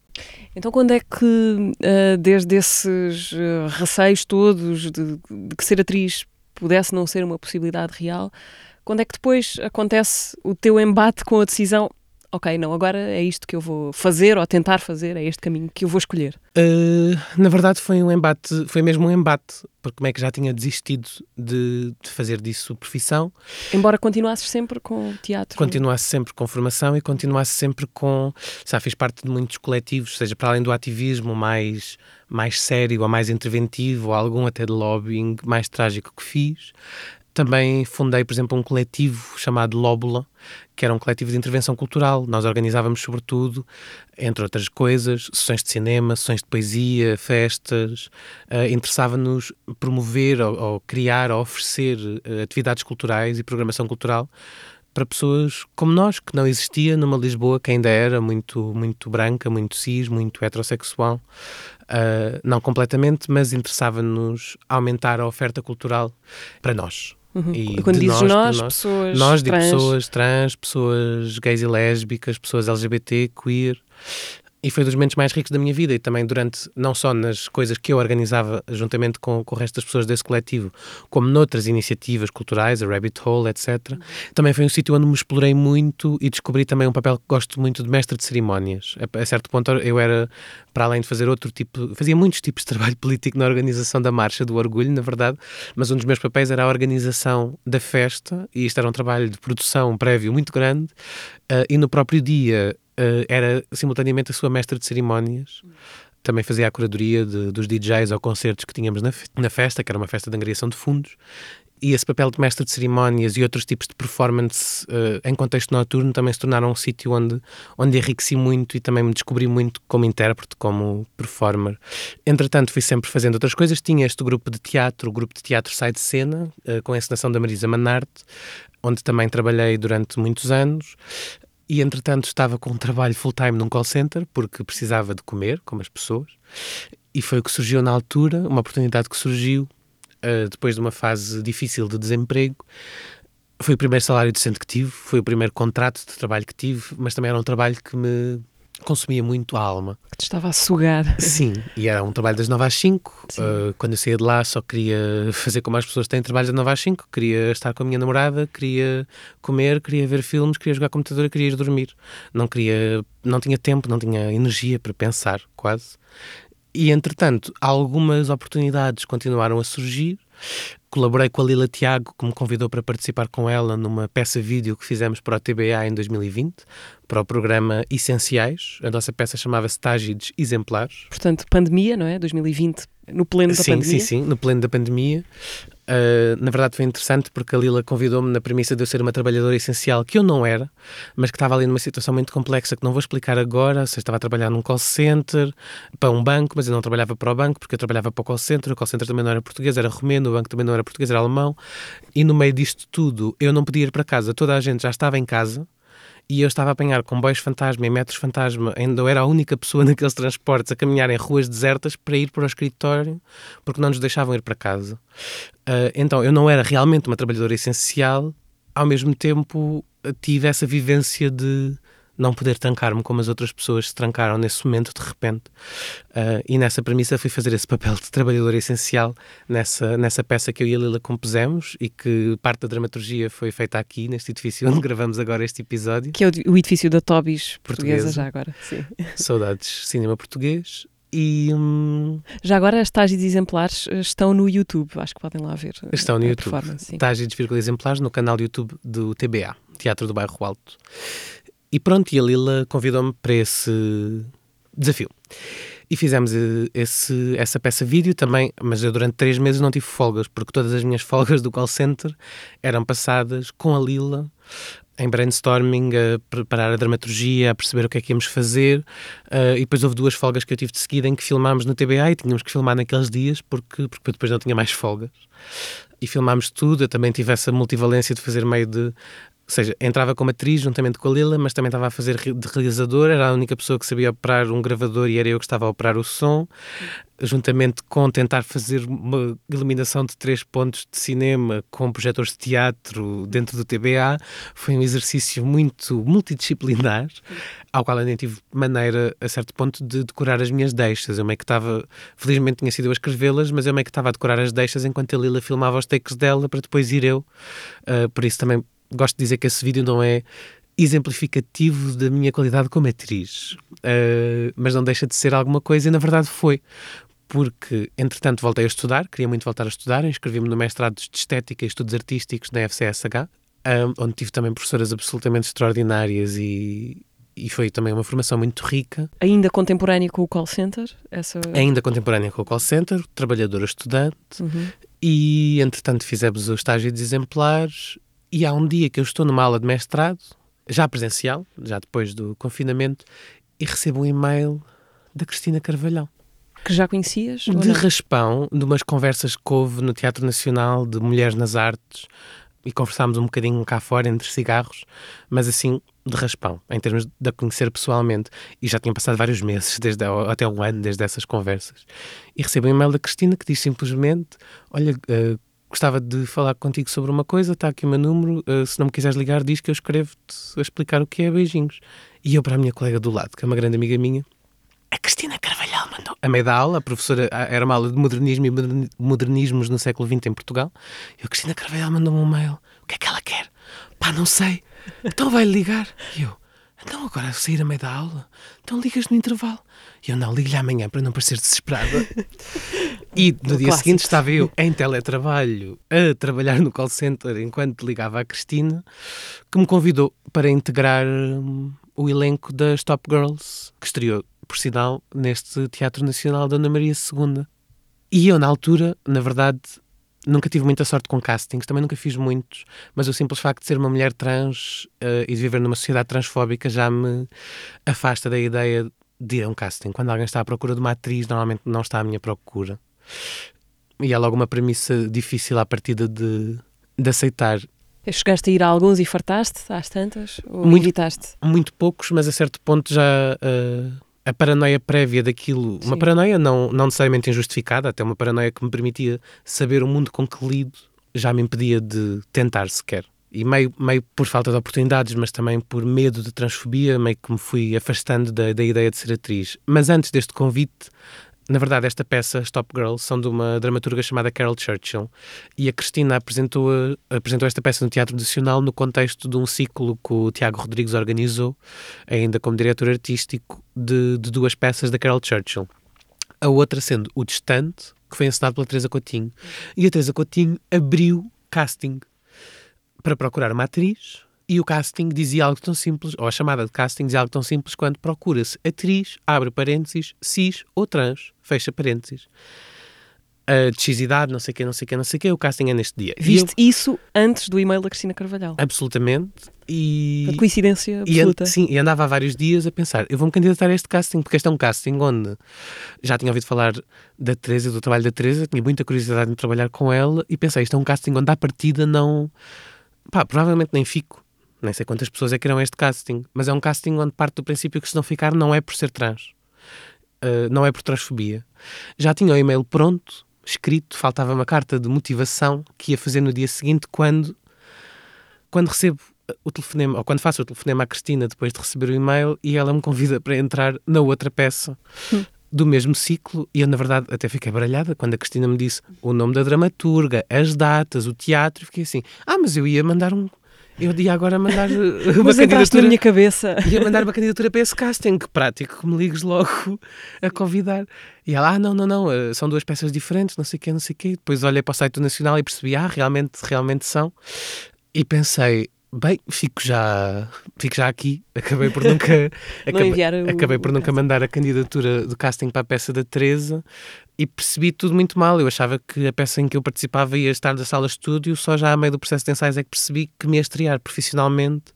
Então, quando é que, uh, desde esses uh, receios todos de, de que ser atriz pudesse não ser uma possibilidade real, Quando é que depois acontece o teu embate com a decisão? Ok, não, agora é isto que eu vou fazer ou tentar fazer, é este caminho que eu vou escolher. Uh, na verdade, foi um embate, foi mesmo um embate, porque como é que já tinha desistido de, de fazer disso profissão. Embora continuasses sempre com teatro. Continuasse sempre com formação e continuasse sempre com. Sabe, fiz parte de muitos coletivos, seja para além do ativismo mais, mais sério ou mais interventivo, ou algum até de lobbying mais trágico que fiz. Também fundei, por exemplo, um coletivo chamado Lóbula, que era um coletivo de intervenção cultural. Nós organizávamos, sobretudo, entre outras coisas, sessões de cinema, sessões de poesia, festas. Uh, Interessava-nos promover ou, ou, criar ou oferecer uh, atividades culturais e programação cultural para pessoas como nós, que não existia numa Lisboa que ainda era muito, muito branca, muito cis, muito heterossexual. Uh, não completamente, mas interessava-nos aumentar a oferta cultural para nós. Uhum. E Quando dizes nós, nós, nós, pessoas nós de trans. pessoas trans, pessoas gays e lésbicas, pessoas LGBT, queer. E foi dos momentos mais ricos da minha vida e também durante, não só nas coisas que eu organizava juntamente com, com o resto das pessoas desse coletivo, como noutras iniciativas culturais, a Rabbit Hole, etc. Também foi um sítio onde me explorei muito e descobri também um papel que gosto muito de mestre de cerimónias. A, a certo ponto eu era, para além de fazer outro tipo, fazia muitos tipos de trabalho político na organização da Marcha do Orgulho, na verdade, mas um dos meus papéis era a organização da festa e isto era um trabalho de produção prévio muito grande uh, e no próprio dia era simultaneamente a sua mestra de cerimónias. Também fazia a curadoria de, dos DJs ou concertos que tínhamos na, na festa, que era uma festa de angariação de fundos e esse papel de mestre de cerimónias e outros tipos de performance uh, em contexto noturno também se tornaram um sítio onde, onde enriqueci muito e também me descobri muito como intérprete, como performer. Entretanto, fui sempre fazendo outras coisas. Tinha este grupo de teatro, o grupo de teatro Sai de Cena, uh, com a encenação da Marisa Manarte, onde também trabalhei durante muitos anos. E, entretanto, estava com um trabalho full-time num call center, porque precisava de comer, como as pessoas. E foi o que surgiu na altura, uma oportunidade que surgiu uh, depois de uma fase difícil de desemprego. Foi o primeiro salário decente que tive, foi o primeiro contrato de trabalho que tive, mas também era um trabalho que me consumia muito a alma. Que te estava a sugar. Sim, e era um trabalho das 9 às 5. Uh, quando eu saía de lá só queria fazer como as pessoas têm trabalho das 9 às 5. Queria estar com a minha namorada, queria comer, queria ver filmes, queria jogar computador, queria ir dormir. Não queria, não tinha tempo, não tinha energia para pensar, quase. E entretanto, algumas oportunidades continuaram a surgir. Colaborei com a Lila Tiago, que me convidou para participar com ela numa peça vídeo que fizemos para o TBA em 2020, para o programa Essenciais. A nossa peça chamava-se Tágides Exemplares. Portanto, pandemia, não é? 2020, no pleno da sim, pandemia. Sim, sim, no pleno da pandemia. Uh, na verdade foi interessante porque a Lila convidou-me na premissa de eu ser uma trabalhadora essencial, que eu não era, mas que estava ali numa situação muito complexa que não vou explicar agora. Se estava a trabalhar num call center, para um banco, mas eu não trabalhava para o banco porque eu trabalhava para o call center. O call center também não era português, era romeno, o banco também não era português, era alemão. E no meio disto tudo, eu não podia ir para casa, toda a gente já estava em casa e eu estava a apanhar comboios fantasma e metros fantasma, ainda eu era a única pessoa naqueles transportes a caminhar em ruas desertas para ir para o escritório, porque não nos deixavam ir para casa. Uh, então eu não era realmente uma trabalhadora essencial, ao mesmo tempo tive essa vivência de não poder trancar-me como as outras pessoas se trancaram nesse momento de repente. Uh, e nessa premissa fui fazer esse papel de trabalhador essencial nessa, nessa peça que eu e a Lila compusemos e que parte da dramaturgia foi feita aqui, neste edifício onde gravamos agora este episódio. Que é o, edifício da Tobis portuguesa, portuguesa já agora. Sim. Saudades cinema português. E, hum... Já agora as tágides exemplares eh, estão no YouTube, acho que podem lá ver. Eh, estão no YouTube. Tágides exemplares no canal do YouTube do TBA, Teatro do Bairro Alto. E pronto, e a Lila convidou-me para esse desafio. E fizemos eh, esse, essa peça vídeo também, mas eu durante três meses não tive folgas, porque todas as minhas folgas do call center eram passadas com a Lila em brainstorming, a preparar a dramaturgia, a perceber o que é que íamos fazer. Uh, e depois houve duas folgas que eu tive de seguida em que filmámos no TBA e tínhamos que filmar naqueles dias porque, porque depois não tinha mais folgas. E filmámos tudo. Eu também tive essa multivalência de fazer meio de ou seja, entrava como atriz juntamente com a Lila, mas também estava a fazer de realizador, era a única pessoa que sabia operar um gravador e era eu que estava a operar o som, juntamente com tentar fazer uma iluminação de três pontos de cinema com projetores de teatro dentro do TBA. Foi um exercício muito multidisciplinar, ao qual eu nem tive maneira, a certo ponto, de decorar as minhas deixas. Eu meio que estava, felizmente tinha sido eu a escrevê-las, mas eu meio que estava a decorar as deixas enquanto a Lila filmava os takes dela para depois ir eu. Uh, por isso também gosto de dizer que esse vídeo não é exemplificativo da minha qualidade como atriz, uh, mas não deixa de ser alguma coisa e na verdade foi. Porque, entretanto, voltei a estudar, queria muito voltar a estudar, inscrevi-me no mestrado de Estética e Estudos Artísticos na FCSH, um, onde tive também professoras absolutamente extraordinárias e, e foi também uma formação muito rica. Ainda contemporânea com o call center? Essa... Ainda contemporânea com o call center, trabalhadora estudante, uhum. e entretanto fizemos o estágio de exemplares. E há um dia que eu estou numa aula de mestrado, já presencial, já depois do confinamento, e recebo um e-mail da Cristina Carvalhal. Que já conhecias? De raspão, de umas conversas que houve no Teatro Nacional de Mulheres nas Artes, e conversámos um bocadinho cá fora entre cigarros, mas assim de raspão, em termos de a conhecer pessoalmente. E já tinham passado vários meses, desde até um ano, desde essas conversas. E recebo um e-mail da Cristina que diz simplesmente: Olha, uh, gostava de falar contigo sobre uma coisa, está aqui o meu número, uh, se não me quiseres ligar, diz que eu escrevo-te a explicar o que é beijinhos. E eu, para a minha colega do lado, que é uma grande amiga minha, a Cristina Carvalhal mandou. A meio da aula, a professora era uma aula de modernismo e modernismos no século XX em Portugal. E a Cristina Carvalhal mandou-me um mail. O que é que ela quer? Pá, não sei. Então vai ligar. E eu, então agora sair a meio da aula? Então ligas no intervalo. E eu, não, ligo-lhe amanhã para não parecer desesperada. e no dia clássico. seguinte estava eu em teletrabalho a trabalhar no call center enquanto ligava à Cristina, que me convidou para integrar hum, o elenco das Top Girls, que estreou por sinal, neste Teatro Nacional da Ana Maria II. E eu, na altura, na verdade, nunca tive muita sorte com castings, também nunca fiz muitos, mas o simples facto de ser uma mulher trans uh, e de viver numa sociedade transfóbica já me afasta da ideia de ir a um casting. Quando alguém está à procura de uma atriz, normalmente não está à minha procura. E é logo uma premissa difícil à partida de, de aceitar. Chegaste a ir a alguns e fartaste às tantas? Ou muito, evitaste? Muito poucos, mas a certo ponto já uh, a paranoia prévia daquilo, Sim. uma paranoia não, não necessariamente injustificada, até uma paranoia que me permitia saber o mundo com que lido, já me impedia de tentar sequer. E meio, meio por falta de oportunidades, mas também por medo de transfobia, meio que me fui afastando da, da ideia de ser atriz. Mas antes deste convite, na verdade, esta peça, Stop Girl, são de uma dramaturga chamada Carol Churchill e a Cristina apresentou, apresentou esta peça no Teatro Nacional no contexto de um ciclo que o Tiago Rodrigues organizou, ainda como diretor artístico, de, de duas peças da Carol Churchill. A outra sendo O Distante, que foi ensinado pela Teresa Coutinho. E a Teresa Coutinho abriu casting para procurar uma atriz e o casting dizia algo tão simples, ou a chamada de casting dizia algo tão simples quanto procura-se atriz, abre parênteses, cis ou trans, fecha parênteses. A de X idade, não sei o quê, não sei o quê, não sei o quê, o casting é neste dia. Viste eu, isso antes do e-mail da Cristina Carvalhal? Absolutamente. E... A coincidência absoluta. E, sim, e andava há vários dias a pensar, eu vou-me candidatar a este casting, porque este é um casting onde já tinha ouvido falar da Teresa, do trabalho da Teresa, tinha muita curiosidade em trabalhar com ela, e pensei, isto é um casting onde à partida não... Pá, provavelmente nem fico nem sei quantas pessoas é que irão a este casting, mas é um casting onde parte do princípio que se não ficar não é por ser trans, uh, não é por transfobia. Já tinha o e-mail pronto, escrito, faltava uma carta de motivação que ia fazer no dia seguinte quando, quando recebo o telefonema, ou quando faço o telefonema à Cristina depois de receber o e-mail e ela me convida para entrar na outra peça. do mesmo ciclo, e eu, na verdade, até fiquei baralhada quando a Cristina me disse o nome da dramaturga, as datas, o teatro, e fiquei assim: ah, mas eu ia mandar um, eu ia agora mandar uma Mas candidatura. na minha cabeça. Ia mandar uma candidatura para esse casting, que prático, que me ligues logo a convidar. E ela, ah, não, não, não, eh, são duas peças diferentes, não sei o quê, não sei o quê. Depois olhei para o site do Nacional e percebi, ah, realmente, realmente são. E pensei, Bem, fico já, fico já aqui. Acabei por nunca, acabei, o, acabei por nunca mandar a candidatura do casting para a peça da Teresa e percebi tudo muito mal. Eu achava que a peça em que eu participava ia estar da sala de estúdio, só já a meio do processo de ensaios é que percebi que me ia estrear profissionalmente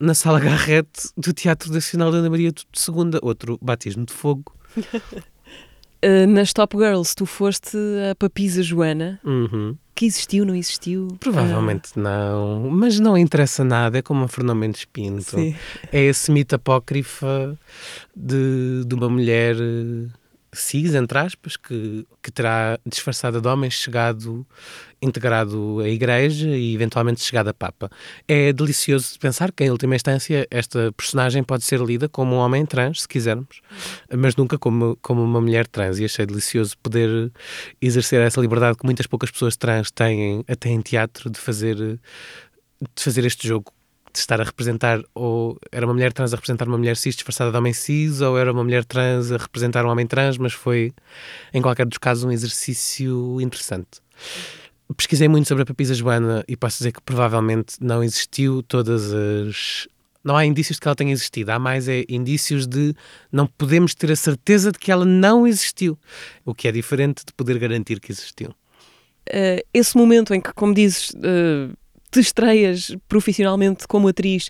na sala Garrete do Teatro Nacional da Ana Maria II, outro batismo de fogo. uh, nas Top Girls, tu foste a Papisa Joana. Uhum que existiu, não existiu? Provavelmente ah. não, mas não interessa nada, é como a Fernando Mendes Pinto. Sim. É esse mito apócrifa de, de uma mulher eh, cis, entre aspas, que, que terá disfarçada de homem chegado, integrado à Igreja e eventualmente chegado a Papa. É delicioso pensar que, em última instância, esta personagem pode ser lida como um homem trans, se quisermos, mas nunca como, como uma mulher trans. E achei delicioso poder exercer essa liberdade que muitas poucas pessoas trans têm, até em teatro, de fazer de fazer este jogo de estar a representar ou era uma mulher trans a representar uma mulher cis disfarçada de homem cis ou era uma mulher trans a representar um homem trans, mas foi em qualquer dos casos um exercício interessante. Pesquisei muito sobre a Papisa Joana e posso dizer que provavelmente não existiu todas as não há indícios de que ela tenha existido, há mais é indícios de não podemos ter a certeza de que ela não existiu, o que é diferente de poder garantir que existiu. Uh, esse momento em que, como dizes, uh, te estreias profissionalmente como atriz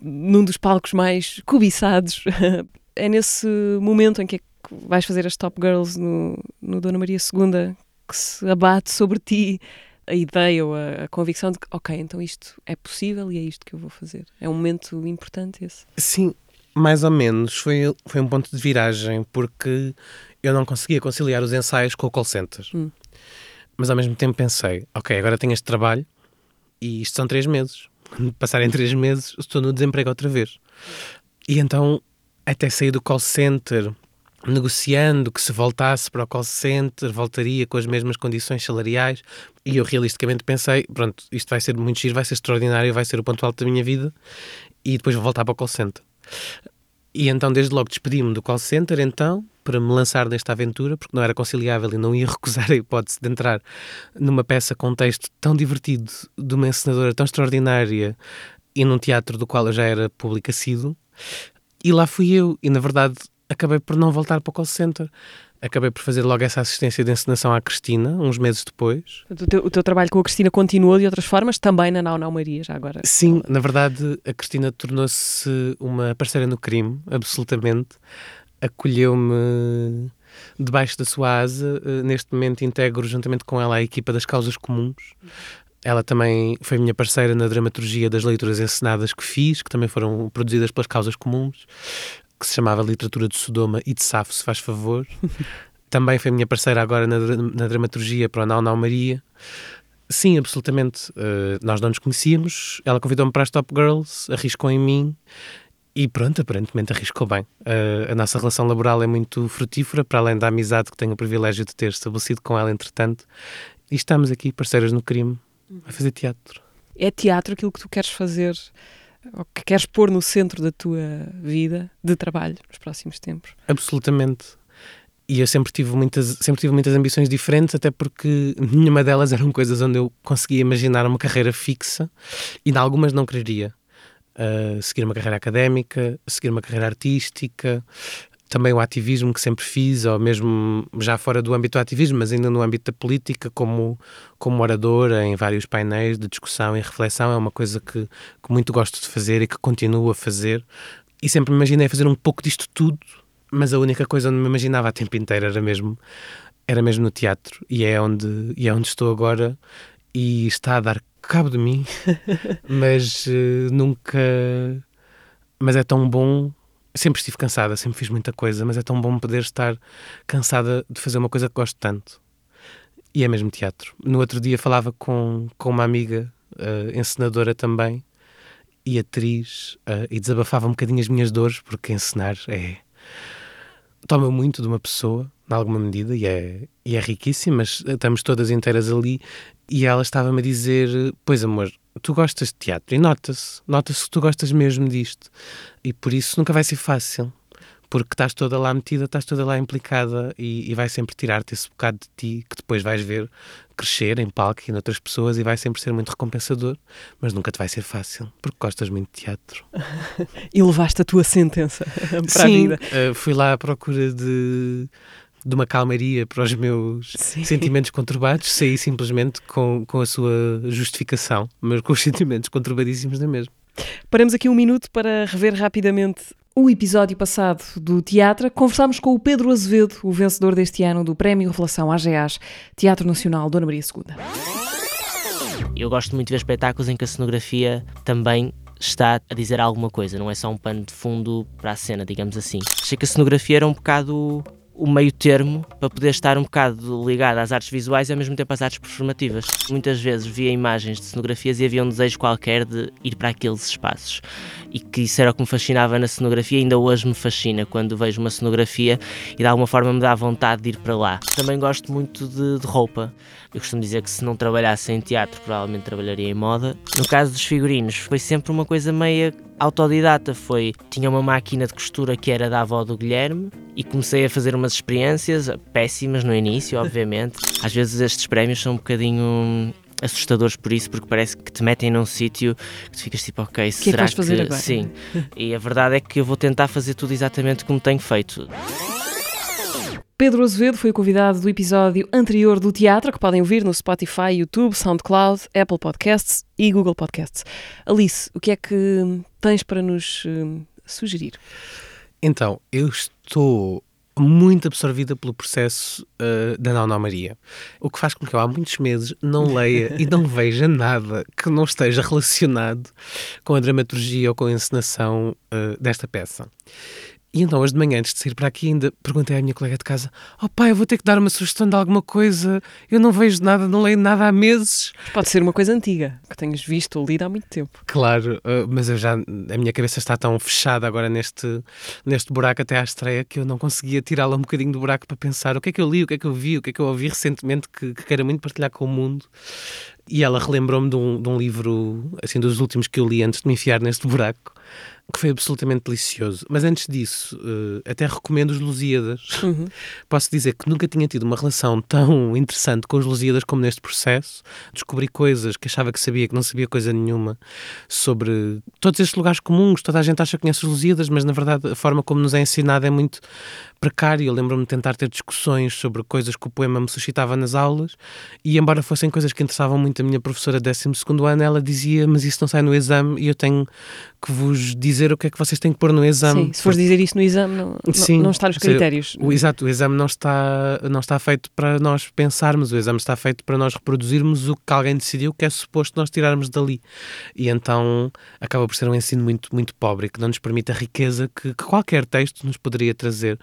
num dos palcos mais cobiçados. é nesse momento em que, é que vais fazer as Top Girls no, no Dona Maria II que se abate sobre ti a ideia ou a, a, convicção de que, ok, então isto é possível e é isto que eu vou fazer. É um momento importante esse. Sim, mais ou menos. Foi, foi um ponto de viragem porque eu não conseguia conciliar os ensaios com o call center. Hum. Mas ao mesmo tempo pensei, ok, agora tenho este trabalho, e isto são três meses. Quando passarem três meses, estou no desemprego outra vez. E então, até sair do call center, negociando que se voltasse para o call center, voltaria com as mesmas condições salariais. E eu realisticamente pensei: pronto, isto vai ser muito giro, vai ser extraordinário, vai ser o ponto alto da minha vida. E depois vou voltar para o call center. E então, desde logo, despedi-me do call center, então, para me lançar nesta aventura, porque não era conciliável e não ia recusar a hipótese de entrar numa peça com um texto tão divertido, de uma encenadora tão extraordinária e num teatro do qual eu já era público assíduo. E lá fui eu, e na verdade acabei por não voltar para o call center acabei por fazer logo essa assistência de encenação à Cristina, uns meses depois. O teu, o teu trabalho com a Cristina continuou de outras formas, também na Nau Nau Maria, já agora? Sim, na verdade, a Cristina tornou-se uma parceira no crime, absolutamente. Acolheu-me debaixo da sua asa. Eh, neste momento integro juntamente com ela a equipa das Causas Comuns. Ela também foi minha parceira na dramaturgia das leituras encenadas que fiz, que também foram produzidas pelas Causas Comuns que se chamava Literatura de Sodoma e de Safo, se faz favor. Também foi minha parceira agora na, na dramaturgia para o Nau Nau Maria. Sim, absolutamente. Uh, nós não nos conhecíamos. Ela convidou-me para as Top Girls, arriscou em mim e pronto, aparentemente arriscou bem. Uh, a nossa relação laboral é muito frutífera, para além da amizade que tenho o privilégio de ter estabelecido com ela, entretanto. E estamos aqui, parceiras no crime, a fazer teatro. É teatro aquilo que tu queres fazer ou que queres pôr no centro da tua vida de trabalho nos próximos tempos? Absolutamente. E eu sempre tive muitas, sempre tive muitas ambições diferentes, até porque nenhuma delas eram coisas onde eu conseguia imaginar uma carreira fixa e em algumas não quereria. Uh, seguir uma carreira académica, seguir uma carreira artística, também o ativismo que sempre fiz, ou mesmo já fora do âmbito do ativismo, mas ainda no âmbito da política, como, como oradora em vários painéis de discussão e reflexão, é uma coisa que, que muito gosto de fazer e que continuo a fazer. E sempre me imaginei fazer um pouco disto tudo, mas a única coisa onde me imaginava a tempo inteiro era mesmo, era mesmo no teatro. E é onde, e é onde estou agora e está a dar cabo de mim, mas uh, nunca. Mas é tão bom sempre estive cansada, sempre fiz muita coisa, mas é tão bom poder estar cansada de fazer uma coisa que gosto tanto. E é mesmo teatro. No outro dia falava com, com uma amiga, uh, encenadora também, e atriz, uh, e desabafava um bocadinho as minhas dores, porque encenar é. toma muito de uma pessoa, em alguma medida, e é, e é riquíssimo, mas estamos todas inteiras ali, e ela estava-me a dizer: Pois amor, tu gostas de teatro e nota-se, nota-se que tu gostas mesmo disto. E por isso nunca vai ser fácil, porque estás toda lá metida, estás toda lá implicada e, e vai sempre tirar-te esse bocado de ti que depois vais ver crescer em palco e noutras pessoas e vai sempre ser muito recompensador, mas nunca te vai ser fácil, porque gostas muito de teatro. e levaste a tua sentença para Sim, a vida. Uh, fui lá à procura de de uma calmaria para os meus Sim. sentimentos conturbados, saí simplesmente com, com a sua justificação, mas com os sentimentos conturbadíssimos da mesma. Paramos aqui um minuto para rever rapidamente o episódio passado do teatro. Conversámos com o Pedro Azevedo, o vencedor deste ano do Prémio Revelação AGAs, Teatro Nacional Dona Maria II. Eu gosto muito de ver espetáculos em que a cenografia também está a dizer alguma coisa, não é só um pano de fundo para a cena, digamos assim. Achei que a cenografia era um bocado o meio termo para poder estar um bocado ligado às artes visuais e ao mesmo tempo às artes performativas. Muitas vezes via imagens de cenografias e havia um desejo qualquer de ir para aqueles espaços. E que isso era o que me fascinava na cenografia e ainda hoje me fascina quando vejo uma cenografia e de alguma forma me dá vontade de ir para lá. Também gosto muito de, de roupa, Eu costumo dizer que se não trabalhasse em teatro, provavelmente trabalharia em moda. No caso dos figurinos, foi sempre uma coisa meia autodidata. Foi, tinha uma máquina de costura que era da avó do Guilherme e comecei a fazer umas experiências péssimas no início, obviamente. Às vezes estes prémios são um bocadinho assustadores por isso, porque parece que te metem num sítio que tu ficas tipo, ok, que será é que vais fazer que... agora? Sim. e a verdade é que eu vou tentar fazer tudo exatamente como tenho feito. Pedro Azevedo foi o convidado do episódio anterior do teatro, que podem ouvir no Spotify, YouTube, SoundCloud, Apple Podcasts e Google Podcasts. Alice, o que é que tens para nos hum, sugerir? Então, eu estou muito absorvida pelo processo uh, da Nana Maria. O que faz com que eu há muitos meses não leia e não veja nada que não esteja relacionado com a dramaturgia ou com a encenação uh, desta peça. E então, hoje de manhã, antes de sair para aqui, ainda perguntei à minha colega de casa: Oh pai, eu vou ter que dar uma sugestão de alguma coisa. Eu não vejo nada, não leio nada há meses. Pode ser uma coisa antiga, que tenhas visto ou lido há muito tempo. Claro, uh, mas eu já, a minha cabeça está tão fechada agora neste, neste buraco até à estreia que eu não conseguia tirá-la um bocadinho do buraco para pensar o que é que eu li, o que é que eu vi, o que é que eu ouvi recentemente que, que quero muito partilhar com o mundo. E ela relembrou-me de um, de um livro, assim, dos últimos que eu li antes de me enfiar neste buraco que foi absolutamente delicioso. Mas antes disso, uh, até recomendo os Lusíadas. Uhum. Posso dizer que nunca tinha tido uma relação tão interessante com os Lusíadas como neste processo. Descobri coisas que achava que sabia, que não sabia coisa nenhuma sobre todos estes lugares comuns. Toda a gente acha que conhece os Lusíadas, mas na verdade a forma como nos é ensinado é muito precário. Eu lembro-me de tentar ter discussões sobre coisas que o poema me suscitava nas aulas e, embora fossem coisas que interessavam muito a minha professora de 12 ano, ela dizia: Mas isso não sai no exame e eu tenho que vos dizer o que é que vocês têm que pôr no exame. Sim, se fores dizer isso no exame, não, Sim, não, não está nos seja, critérios. O, exato, o exame não está, não está feito para nós pensarmos, o exame está feito para nós reproduzirmos o que alguém decidiu que é suposto nós tirarmos dali. E então acaba por ser um ensino muito, muito pobre que não nos permite a riqueza que, que qualquer texto nos poderia trazer.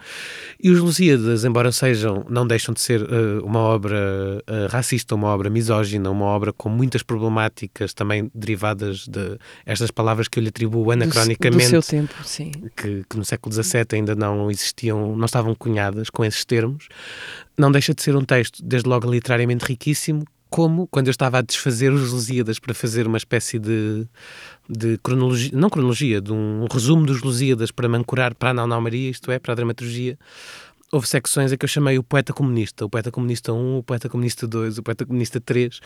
E os Lusíadas, embora sejam, não deixam de ser uh, uma obra uh, racista, uma obra misógina, uma obra com muitas problemáticas também derivadas de estas palavras que eu lhe atribuo anacronicamente. Do, do seu tempo, sim. Que, que, no século XVII ainda não existiam, não estavam cunhadas com esses termos, não deixa de ser um texto, desde logo literariamente riquíssimo, como quando eu estava a desfazer os Lusíadas para fazer uma espécie de, de cronologia, não cronologia, de um resumo dos Lusíadas para me ancorar para a Nau Maria, isto é, para a dramaturgia, houve secções a que eu chamei o poeta comunista, o poeta comunista 1, o poeta comunista 2, o poeta comunista 3,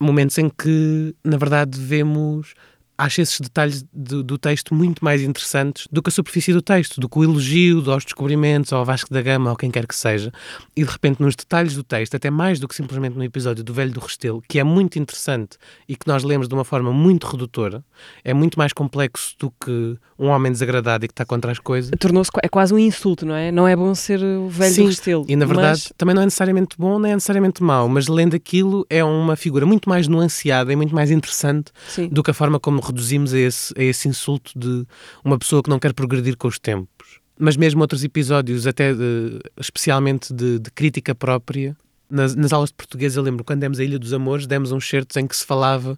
momentos em que, na verdade, vemos acho esses detalhes do, do, texto muito mais interessantes do que a superfície do texto, do que o elogio aos descobrimentos, ao Vasco da Gama, ou quem quer que seja. E de repente, nos detalhes do texto, até mais do que simplesmente no episódio do Velho do Restelo, que é muito interessante e que nós lemos de uma forma muito redutora, é muito mais complexo do que um homem desagradado e que está contra as coisas. Tornou-se é quase um insulto, não é? Não é bom ser o Velho Sim, do Restelo. E na verdade mas... também não é necessariamente bom, nem é necessariamente mau, mas lendo aquilo é uma figura muito mais nuanceada e muito mais interessante Sim. do que a forma como reduzimos a esse, a esse insulto de uma pessoa que não quer progredir com os tempos. Mas mesmo outros episódios, até de, especialmente de, de, crítica própria, nas, nas, aulas de português, eu lembro quando demos a Ilha dos Amores, demos uns certos em que se falava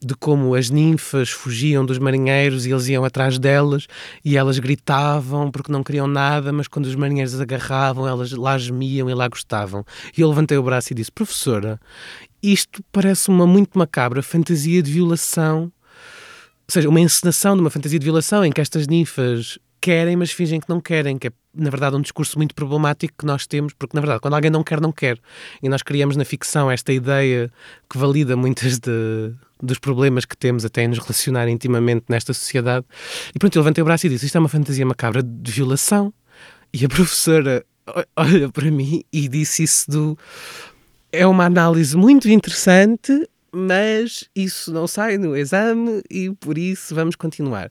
de como as ninfas fugiam dos marinheiros e eles iam atrás delas e elas gritavam porque não queriam nada, mas quando os marinheiros as agarravam, elas lá gemiam e lá gostavam. E eu levantei o braço e disse: Professora, isto parece uma muito macabra fantasia de violação seja, uma encenação de uma fantasia de violação em que estas ninfas querem, mas fingem que não querem, que é, na verdade, um discurso muito problemático que nós temos, porque, na verdade, quando alguém não quer, não quer. E nós criamos na ficção esta ideia que valida muitas de, dos problemas que temos até em nos relacionar intimamente nesta sociedade. E pronto, eu levantei o braço e disse: Isto é uma fantasia macabra de violação. E a professora olha para mim e disse isso do. É uma análise muito interessante, mas isso não sai no exame e por isso vamos continuar.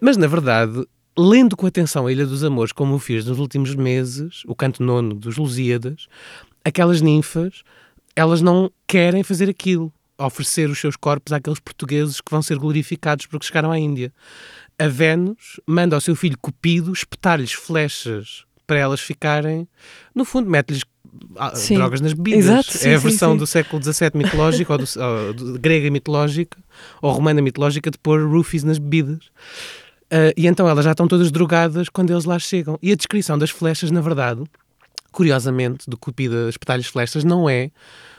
Mas na verdade, lendo com atenção a Ilha dos Amores, como eu fiz nos últimos meses, o canto nono dos Lusíadas, aquelas ninfas, elas não querem fazer aquilo, oferecer os seus corpos àqueles portugueses que vão ser glorificados porque chegaram à Índia. A Vênus manda ao seu filho Cupido espetar-lhes flechas para elas ficarem, no fundo, mete-lhes Sim. drogas nas bebidas. Exato, sim, é a sim, versão sim. do século XVII mitológico, ou, do, ou do- grega mitológica, ou romana mitológica, de pôr roofies nas bebidas. Ah, e então elas já estão todas drogadas quando eles lá chegam. E a descrição das flechas, na verdade, curiosamente, do Cupido espetar-lhes flechas, não é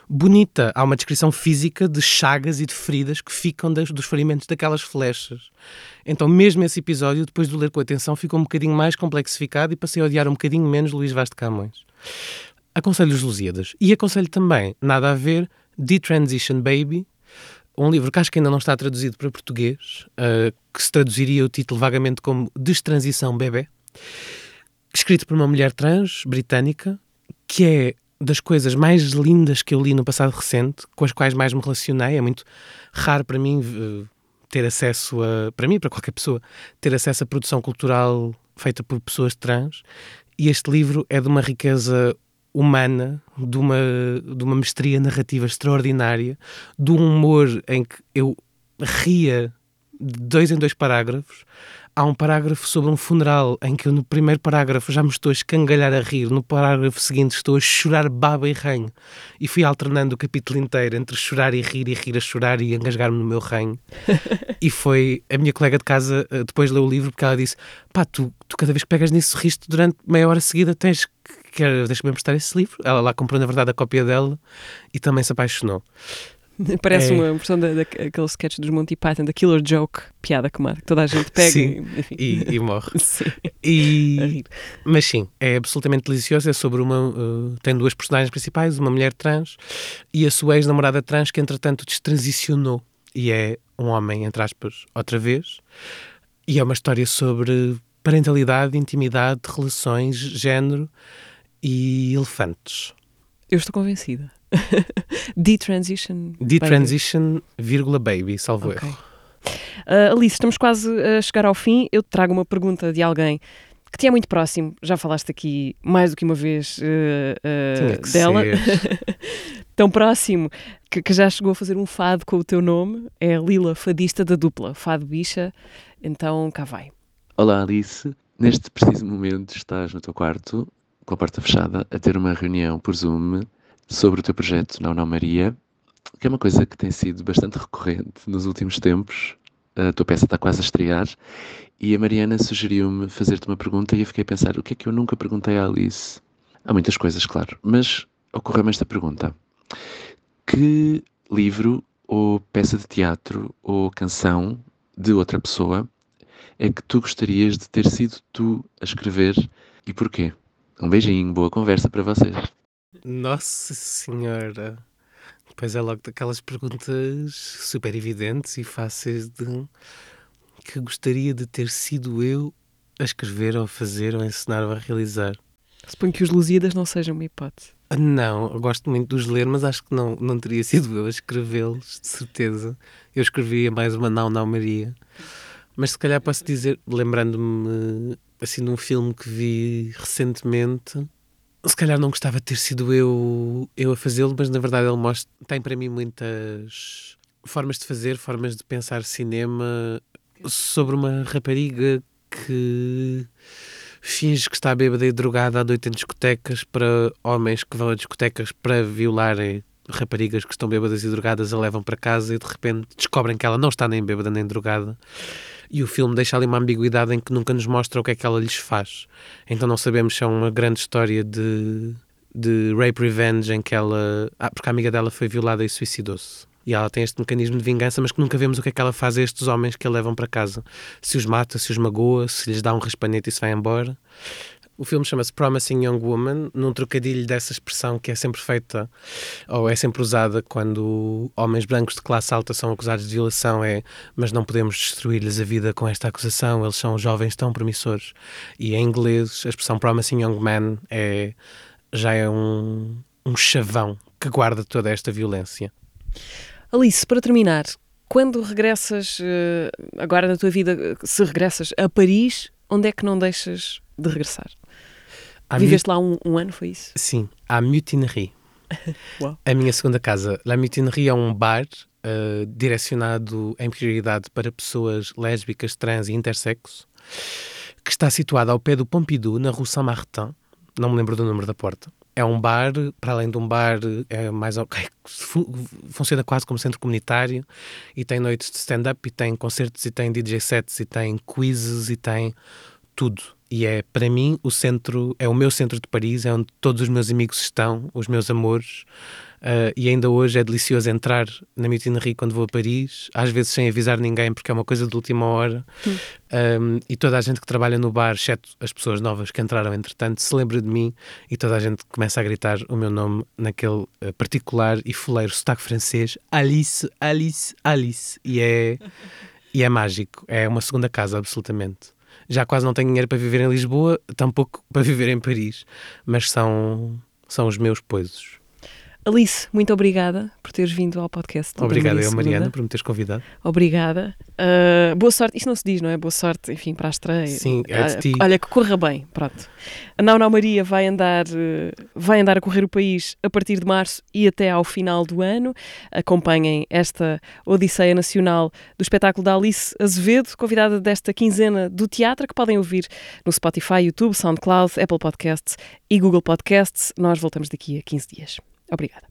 bonita. Há uma descrição física de chagas e de feridas que ficam das, dos ferimentos daquelas flechas. Então, mesmo esse episódio, depois de ler com atenção, ficou um bocadinho mais complexificado e passei a odiar um bocadinho menos Luís Vaz de Camões. Aconselho os Lusíadas. E aconselho também, nada a ver, The Transition Baby, um livro que acho que ainda não está traduzido para português, uh, que se traduziria o título vagamente como Destransição Bebê, escrito por uma mulher trans britânica, que é das coisas mais lindas que eu li no passado recente, com as quais mais me relacionei. É muito raro para mim uh, ter acesso a, para mim, para qualquer pessoa, ter acesso a produção cultural feita por pessoas trans. E este livro é de uma riqueza humana, de uma, de uma mestria narrativa extraordinária, de um humor em que eu ria de dois em dois parágrafos. Há um parágrafo sobre um funeral em que eu, no primeiro parágrafo, já me estou a escangalhar a rir, no parágrafo seguinte, estou a chorar baba e ranho. E fui alternando o capítulo inteiro entre chorar e rir, e rir a chorar e engasgar-me no meu ranho. e foi a minha colega de casa, eh, depois leu o livro, porque ela disse: pá, tu, tu cada vez que pegas nisso riste durante meia hora seguida, tens que. Deixa-me emprestar esse livro. Ela lá comprou, na verdade, a cópia dela e também se apaixonou. Parece É. uma versão da, daquele sketch dos Monty Python, da Killer Joke, piada que mata, que toda a gente pega Sim. e. E, morre. Sim, E, rir. mas sim, é absolutamente delicioso. É sobre uma. uh, tem duas personagens principais, uma mulher trans e a sua ex-namorada trans, que entretanto destransicionou e é um homem, entre aspas, outra vez. E é uma história sobre parentalidade, intimidade, relações, género e elefantes. Eu estou convencida. De-transition. De baby. transition, vírgula baby, salvo Ok. erro. Ah, Alice, estamos quase a chegar ao fim. Eu te trago uma pergunta de alguém que te é muito próximo. Já falaste aqui mais do que uma vez Tinha que dela. ser. Tão próximo que, que já chegou a fazer um fado com o teu nome. É a Lila, fadista da dupla. Fado bicha. Então cá vai. Olá Alice, neste preciso momento estás no teu quarto, com a porta fechada, a ter uma reunião por Zoom sobre o teu projeto Não Não Maria, que é uma coisa que tem sido bastante recorrente nos últimos tempos. A tua peça está quase a estrear e a Mariana sugeriu-me fazer-te uma pergunta e eu fiquei a pensar o que é que eu nunca perguntei à Alice. Há muitas coisas, claro, mas ocorreu-me esta pergunta. Que livro ou peça de teatro ou canção de outra pessoa é que tu gostarias de ter sido tu a escrever e porquê? Um beijinho, boa conversa para vocês. Nossa Senhora! Depois é logo daquelas perguntas super evidentes e fáceis de que gostaria de ter sido eu a escrever ou a fazer ou a ensinar ou a realizar. Suponho que os Lusíadas não sejam uma hipótese. Ah, Não, eu gosto muito de os ler, mas acho que não, não teria sido eu a escrevê-los, de certeza. Eu escrevia mais uma Não, Não Maria. Mas se calhar posso dizer, lembrando-me assim de um filme que vi recentemente, se calhar não gostava de ter sido eu, eu a fazê-lo, mas na verdade ele mostra, tem para mim muitas formas de fazer, formas de pensar cinema sobre uma rapariga que finge que está bêbada e drogada à noite em discotecas para homens que vão a discotecas para violarem raparigas que estão bêbadas e drogadas, a levam para casa e de repente descobrem que ela não está nem bêbada nem drogada. E o filme deixa ali uma ambiguidade em que nunca nos mostra o que é que ela lhes faz. Então não sabemos se é uma grande história de, de rape revenge em que ela. Ah, porque a amiga dela foi violada e suicidou-se. E ela tem este mecanismo de vingança, mas que nunca vemos o que é que ela faz a estes homens que a levam para casa. Se os mata, se os magoa, se lhes dá um raspanete e se vai embora. O filme chama-se Promising Young Woman, num trocadilho dessa expressão que é sempre feita, ou é sempre usada quando homens brancos de classe alta são acusados de violação, é mas não podemos destruir-lhes a vida com esta acusação, eles são jovens tão promissores. E em inglês, a expressão Promising Young Man é, já é um, um chavão que guarda toda esta violência. Alice, para terminar, quando regressas, eh, agora na tua vida, se regressas a Paris, onde é que não deixas de regressar? Viveste lá um, um ano, foi isso? Sim, à Mutinerie. A minha segunda casa. La Mutinerie é um bar uh, direcionado em prioridade para pessoas lésbicas, trans e intersexo, que está situado ao pé do Pompidou, na rue Saint-Martin. Não me lembro do número da porta. É um bar, para além de um bar, é mais funciona quase como centro comunitário e tem noites de stand-up e tem concertos e tem DJ sets e tem quizzes e tem tudo. E é, para mim, o centro, é o meu centro de Paris, é onde todos os meus amigos estão, os meus amores. Uh, e ainda hoje é delicioso entrar na Mutinerie quando vou a Paris, às vezes sem avisar ninguém, porque é uma coisa de última hora. Um, e toda a gente que trabalha no bar, exceto as pessoas novas que entraram entretanto, se lembra de mim e toda a gente começa a gritar o meu nome naquele uh, particular e fuleiro sotaque francês: Alice, Alice, Alice. E é, e é mágico, é uma segunda casa, absolutamente. Já quase não tenho dinheiro para viver em Lisboa, tampouco para viver em Paris, mas são, são os meus poisos. Alice, muito obrigada por teres vindo ao podcast. Obrigada eu, Mariana, por me teres convidado. Obrigada. Uh, boa sorte, isto não se diz, não é? Boa sorte, enfim, para a estreia. Sim, é de ti. Olha, que corra bem, pronto. A Nau Nau Maria vai andar, uh, vai andar a correr o país a partir de março e até ao final do ano. Acompanhem esta Odisseia Nacional do espetáculo da Alice Azevedo, convidada desta quinzena do teatro, que podem ouvir no Spotify, YouTube, SoundCloud, Apple Podcasts e Google Podcasts. Nós voltamos daqui a 15 dias. Obrigada.